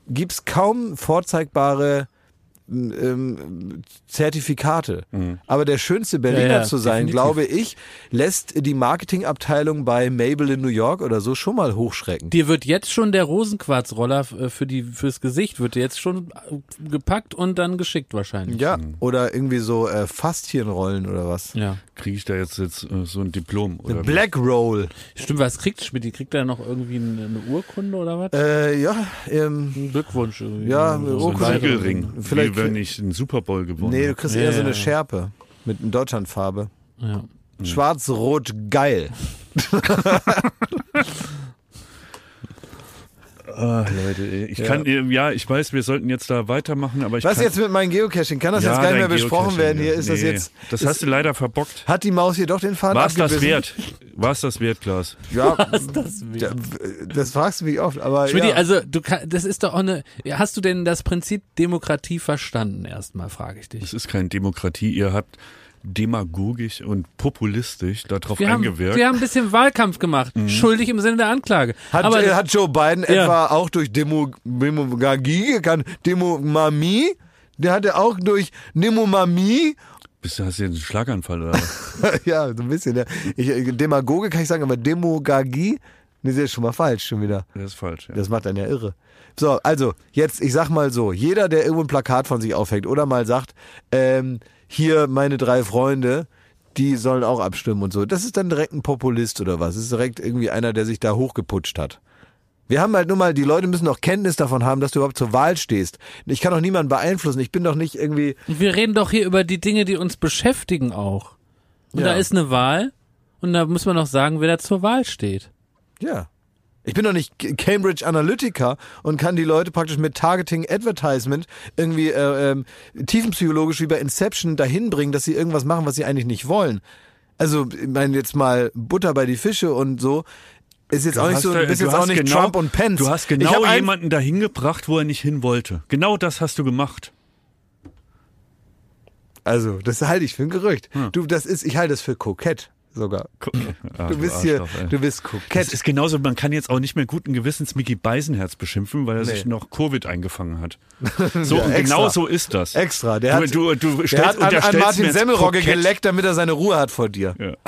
gibt's kaum vorzeigbare ähm, Zertifikate. Aber der schönste Berliner Ja, ja, zu sein, definitiv. glaube ich, lässt die Marketingabteilung bei Mabel in New York oder so schon mal hochschrecken. Dir wird jetzt schon der Rosenquarzroller äh, für die fürs Gesicht wird dir jetzt schon äh, gepackt und dann geschickt wahrscheinlich. Ja, oder irgendwie so äh, Faszienrollen oder was. Ja. Kriege ich da jetzt, jetzt äh, so ein Diplom? Oder wie? Black Roll. Stimmt, was kriegt Schmidt? Kriegt er noch irgendwie eine, Urkunde oder was? Äh, ja, ähm, Ein Glückwunsch. irgendwie. Ja, So ein Urkunde. weiter- Siegelring, Vielleicht- wie wenn ich einen Super Bowl gewonnen nee, du kriegst Ja, eher so eine ja. Schärpe mit einer Deutschlandfarbe. Ja. Schwarz-Rot geil. <laughs> <laughs> Ah, Leute, ey, ich Ja. kann, ja, ich weiß, wir sollten jetzt da weitermachen, aber ich Was kann, jetzt mit meinem Geocaching? Kann das ja, jetzt gar nicht mehr besprochen werden hier? Ist das Nee, jetzt. Das ist, hast du leider verbockt. Hat die Maus hier doch den Faden War es das abgebissen? wert? War es das wert, Klaas? Ja, <laughs> Das ja, das fragst du mich oft, aber Schmidt, ja. also du kann, das ist doch auch eine. Hast du denn das Prinzip Demokratie verstanden? Erstmal frage ich dich. Es ist keine Demokratie. Ihr habt demagogisch und populistisch darauf Wir haben, eingewirkt. wir haben ein bisschen Wahlkampf gemacht. Schuldig im Sinne der Anklage. Hat, Aber äh, hat Joe Biden Ja. etwa auch durch Demo, Demagogie gekannt? Demomamie? Der hatte auch durch Nemomamie Bist du, hast du jetzt einen Schlaganfall oder was? <laughs> ja, so ein bisschen. Ja. Ich, äh, Demagoge kann ich sagen, aber Demogagie, nee, das ist schon mal falsch schon wieder. Das ist falsch, ja. Das macht dann ja irre. So, also, jetzt, ich sag mal so, jeder, der irgendwo ein Plakat von sich aufhängt oder mal sagt, ähm, hier meine drei Freunde, die sollen auch abstimmen und so, das ist dann direkt ein Populist oder was? Das ist direkt irgendwie einer, der sich da hochgeputscht hat. Wir haben halt nur mal, die Leute müssen auch Kenntnis davon haben, dass du überhaupt zur Wahl stehst. Ich kann doch niemanden beeinflussen. Ich bin doch nicht irgendwie. Wir reden doch hier über die Dinge, die uns beschäftigen auch. Und Ja. da ist eine Wahl und da muss man noch sagen, wer da zur Wahl steht. Ja. Ich bin doch nicht Cambridge Analytica und kann die Leute praktisch mit Targeting Advertisement irgendwie äh, ähm, tiefenpsychologisch wie bei Inception dahin bringen, dass sie irgendwas machen, was sie eigentlich nicht wollen. Also, ich meine, jetzt mal Butter bei die Fische und so. Ist jetzt auch nicht so, du bist du jetzt auch nicht genau- Trump und Pence. Du hast genau jemanden dahin gebracht, wo er nicht hin wollte. Genau das hast du gemacht. Also, das halte ich für ein Gerücht. Hm. Du, das ist, ich halte das für kokett sogar. Ah, Du bist hier, du bist Das kokett. ist genauso, man kann jetzt auch nicht mehr guten Gewissens Mickey Beisenherz beschimpfen, weil er sich Nee. noch Covid eingefangen hat. <laughs> So, Ja, und genau so ist das. Extra. Der Du- hat, du- du der stellst- hat an, an Martin Semmelrogge geleckt, damit er seine Ruhe hat vor dir. Ja. <laughs>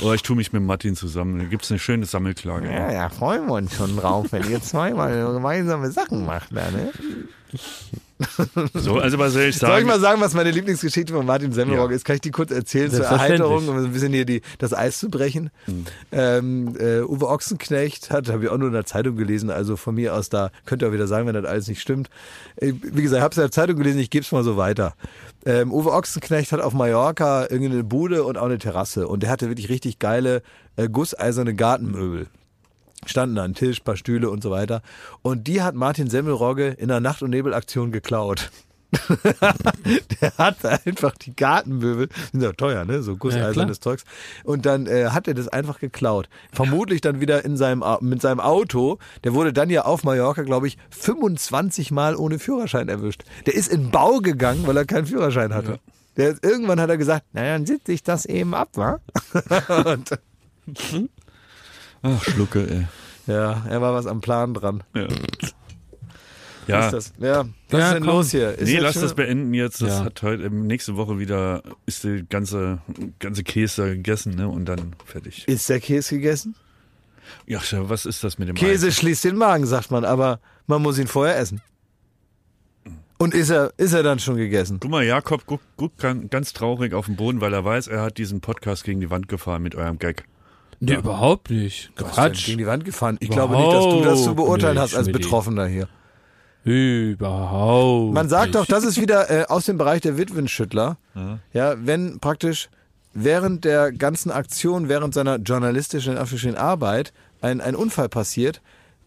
Oder ich tue mich mit Martin zusammen. Da gibt's eine schöne Sammelklage. Ja, ja, freuen wir uns schon drauf, wenn ihr zweimal gemeinsame Sachen macht. Da, ne? So, also was soll ich Soll ich sagen? mal sagen, was meine Lieblingsgeschichte von Martin Semmelrogge Ja. ist? Kann ich die kurz erzählen zur. Erheiterung, um ein bisschen hier die, das Eis zu brechen? Hm. Ähm, äh, Uwe Ochsenknecht hat, habe ich auch nur in der Zeitung gelesen, also von mir aus da, könnt ihr auch wieder sagen, wenn das alles nicht stimmt. Äh, Wie gesagt, ich habe es in der Zeitung gelesen, ich gebe es mal so weiter. Ähm, Uwe Ochsenknecht hat auf Mallorca irgendeine Bude und auch eine Terrasse und der hatte wirklich richtig geile äh, gusseiserne Gartenmöbel standen da ein Tisch, paar Stühle und so weiter. Und die hat Martin Semmelrogge in der Nacht- und Nebelaktion geklaut. <laughs> der hat einfach die Gartenmöbel, sind ja teuer, ne? So gusseisernes Zeugs. Und dann äh, hat er das einfach geklaut. Vermutlich dann wieder in seinem mit seinem Auto. Der wurde dann ja auf Mallorca, glaube ich, 25 Mal ohne Führerschein erwischt. Der ist in Bau gegangen, weil er keinen Führerschein hatte. Der, irgendwann hat er gesagt, na dann sitze ich das eben ab, wa? <laughs> und, <laughs> Ach, Schlucke, ey. ja, er war was am Plan dran. Ja. Was <laughs> Ja, ist das? Ja, was Ja, ist denn komm. los hier? Ist nee, lass schon- das beenden jetzt. Das Ja. hat heute, nächste Woche wieder, ist die ganze, ganze Käse da gegessen, ne? Und dann fertig. Ist der Käse gegessen? Ja, was ist das mit dem Käse Eis? schließt den Magen, sagt man, aber man muss ihn vorher essen. Und ist er, ist er dann schon gegessen? Guck mal, Jakob guckt, guckt gan- ganz traurig auf den Boden, weil er weiß, er hat diesen Podcast gegen die Wand gefahren mit eurem Gag. Nee, überhaupt nicht. Quatsch. Gegen die Wand gefahren. Ich glaube nicht, dass du das zu beurteilen Überhaupt hast als. Betroffener hier. Überhaupt. Man sagt nicht. doch, das ist wieder äh, aus dem Bereich der Witwenschüttler. Ja, wenn praktisch während der ganzen Aktion, während seiner journalistischen Arbeit ein, ein Unfall passiert,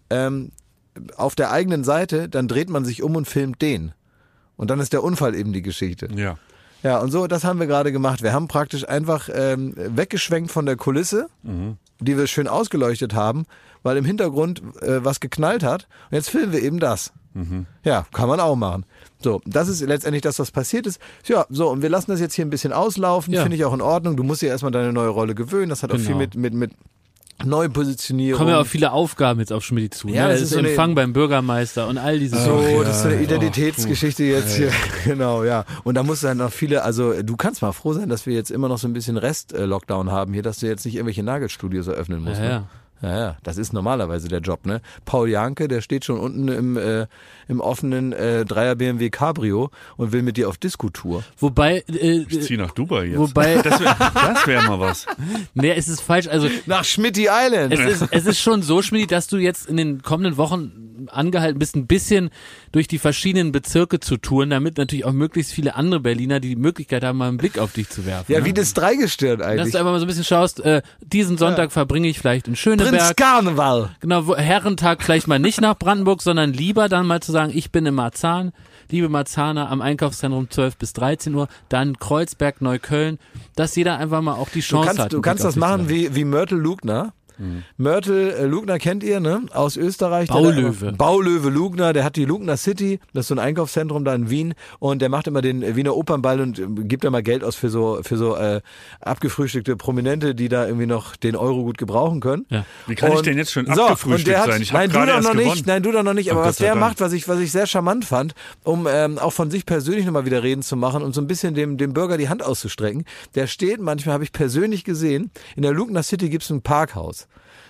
ähm, auf der eigenen Seite, dann dreht man sich um und filmt den. Und dann ist der Unfall eben die Geschichte. Ja. Ja, und so, das haben wir gerade gemacht. Wir haben praktisch einfach ähm, weggeschwenkt von der Kulisse, die wir schön ausgeleuchtet haben, weil im Hintergrund äh, was geknallt hat. Und jetzt filmen wir eben das. Ja, kann man auch machen. So, das ist letztendlich das, was passiert ist. Ja, so, und wir lassen das jetzt hier ein bisschen auslaufen. Ja. Finde ich auch in Ordnung. Du musst dir erstmal deine neue Rolle gewöhnen. Das hat auch Genau. viel mit, mit, mit Neupositionierung. kommen ja auch viele Aufgaben jetzt auf Schmidt zu. Ja, ne? das das ist so eine- Empfang beim Bürgermeister und all diese So, Sachen. das ist so eine Identitätsgeschichte jetzt hier. <laughs> Genau, ja. Und da muss dann noch viele, also du kannst mal froh sein, dass wir jetzt immer noch so ein bisschen Rest-Lockdown haben hier, dass du jetzt nicht irgendwelche Nagelstudios eröffnen musst. Ja, ne? ja. Ja, ja, das ist normalerweise der Job, ne? Paul Janke, der steht schon unten im, äh, im offenen äh, Dreier BMW Cabrio und will mit dir auf Disco-Tour. Wobei, äh, Ich zieh nach Dubai jetzt. wobei, <laughs> Das wäre das wär mal was. nee, es ist falsch. Also Nach Schmitty Island! es ist, es ist schon so, Schmidt, dass du jetzt in den kommenden Wochen angehalten bist, ein bisschen durch die verschiedenen Bezirke zu touren, damit natürlich auch möglichst viele andere Berliner die Möglichkeit haben, mal einen Blick auf dich zu werfen. ja, ne? wie das Dreigestirn dass eigentlich. du einfach mal so ein bisschen schaust, äh, diesen Sonntag verbringe ich vielleicht in Prinz Schöneberg. Karneval! Genau, wo- Herrentag vielleicht mal nicht nach Brandenburg, sondern lieber dann mal zu sagen, ich bin im Marzahn, liebe Marzahner am Einkaufszentrum 12 bis 13 Uhr, dann Kreuzberg, Neukölln, dass jeder einfach mal auch die Du Chance kannst, hat. du kannst Blick das auf dich zu machen wie, wie Myrtle Lugner. Mörtel äh, Lugner kennt ihr, ne? Aus Österreich. Baulöwe. Baulöwe Lugner, der hat die Lugner City, das ist so ein Einkaufszentrum da in Wien und der macht immer den Wiener Opernball und äh, gibt da mal Geld aus für so für so äh, abgefrühstückte Prominente, die da irgendwie noch den Euro gut gebrauchen können. Ja. Wie kann ich Und- denn jetzt schon so, abgefrühstückt hat, sein? Ich nein, du doch noch gewonnen. nicht, nein, du doch noch nicht, Oh aber Gott was der macht, was ich, was ich sehr charmant fand, um ähm, auch von sich persönlich nochmal wieder reden zu machen und so ein bisschen dem, dem Bürger die Hand auszustrecken. Der steht, manchmal habe ich persönlich gesehen, in der Lugner City gibt's ein Parkhaus.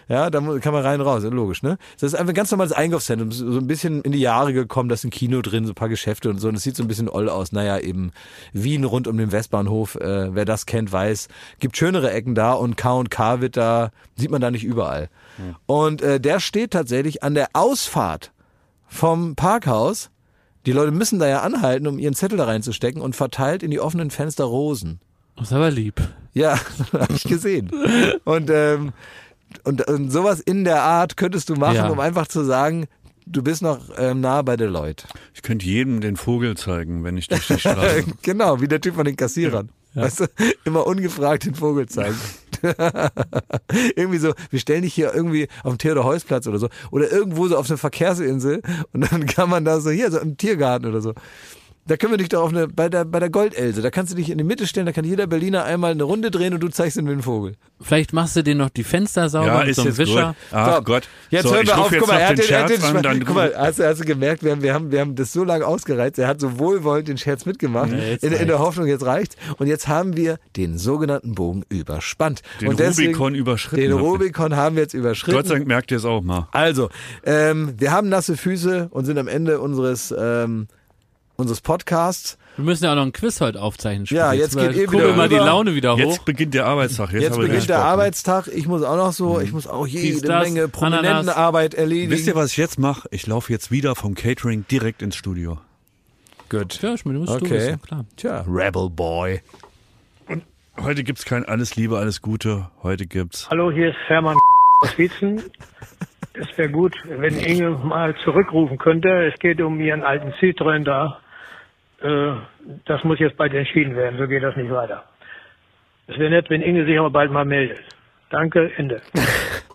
Ja, da kann man rein raus, logisch, ne? Das ist einfach ein ganz normales Einkaufszentrum, so ein bisschen in die Jahre gekommen, da ist ein Kino drin, so ein paar Geschäfte und so, und es sieht so ein bisschen oll aus. Naja, eben Wien rund um den Westbahnhof, äh, wer das kennt, weiß, gibt schönere Ecken da und K&K wird da, sieht man da nicht überall. Und äh, der steht tatsächlich an der Ausfahrt vom Parkhaus. Die Leute müssen da ja anhalten, um ihren Zettel da reinzustecken und verteilt in die offenen Fenster Rosen. Das ist aber lieb. Ja, <laughs> habe ich gesehen. Und, ähm, und, und sowas in der Art könntest du machen, Ja. um einfach zu sagen, du bist noch ähm, nah bei der Leute. Ich könnte jedem den Vogel zeigen, wenn ich durch die Straße. <laughs> genau, wie der Typ von den Kassierern. Weißt du, immer ungefragt den Vogel zeigen. <laughs> irgendwie so, wir stellen dich hier irgendwie auf dem Theodor-Heuss-Platz oder so. Oder irgendwo so auf eine Verkehrsinsel und dann kann man da so, hier, so im Tiergarten oder so. Da können wir dich doch auf eine, bei der, bei der Goldelse, da kannst du dich in die Mitte stellen, da kann jeder Berliner einmal eine Runde drehen und du zeigst ihm den Vogel. Vielleicht machst du dir noch die Fenster sauber ja, mit ist so einem Wischer. gut. Ach So, Gott. Jetzt so, hören ich wir auf, guck mal, er hat den den, er hat Scherz den an, dann guck mal, hast, du- hast du gemerkt, wir haben, wir haben, wir haben das so lange ausgereizt, er hat so wohlwollend den Scherz mitgemacht, Ja, in, in der. Hoffnung, jetzt reicht's. Und jetzt haben wir den sogenannten Bogen überspannt. Den und deswegen, Rubikon überschritten. Den. Rubikon haben wir jetzt überschritten. Gott sei Dank merkt ihr es auch mal. Also, ähm, wir haben nasse Füße und sind am Ende unseres, ähm, unseres Podcasts. Wir müssen ja auch noch ein Quiz heute aufzeichnen. Ja, Spitz. jetzt geht eh Kurbel wieder mal die. Laune wieder hoch. Jetzt beginnt der Arbeitstag. Jetzt, Jetzt beginnt der. Arbeitstag. Ich muss auch noch so, ich muss auch jede das, Menge Ananas. Arbeit erledigen. Wisst ihr, was ich jetzt mache? Ich laufe jetzt wieder vom Catering direkt ins Studio. Gut. Ja, ich meine, musst du Okay. wissen, klar. Tja, Rebel Boy. Heute gibt's kein Alles Liebe, alles Gute. Heute gibt's Hallo, hier ist Hermann <laughs> aus Wietzen. Es wäre gut, wenn Inge mal zurückrufen könnte. Es geht um ihren alten Citroën da. Äh, das muss jetzt bald entschieden werden, so geht das nicht weiter. Es wäre nett, wenn Inge sich aber bald mal meldet. Danke, Ende. <laughs>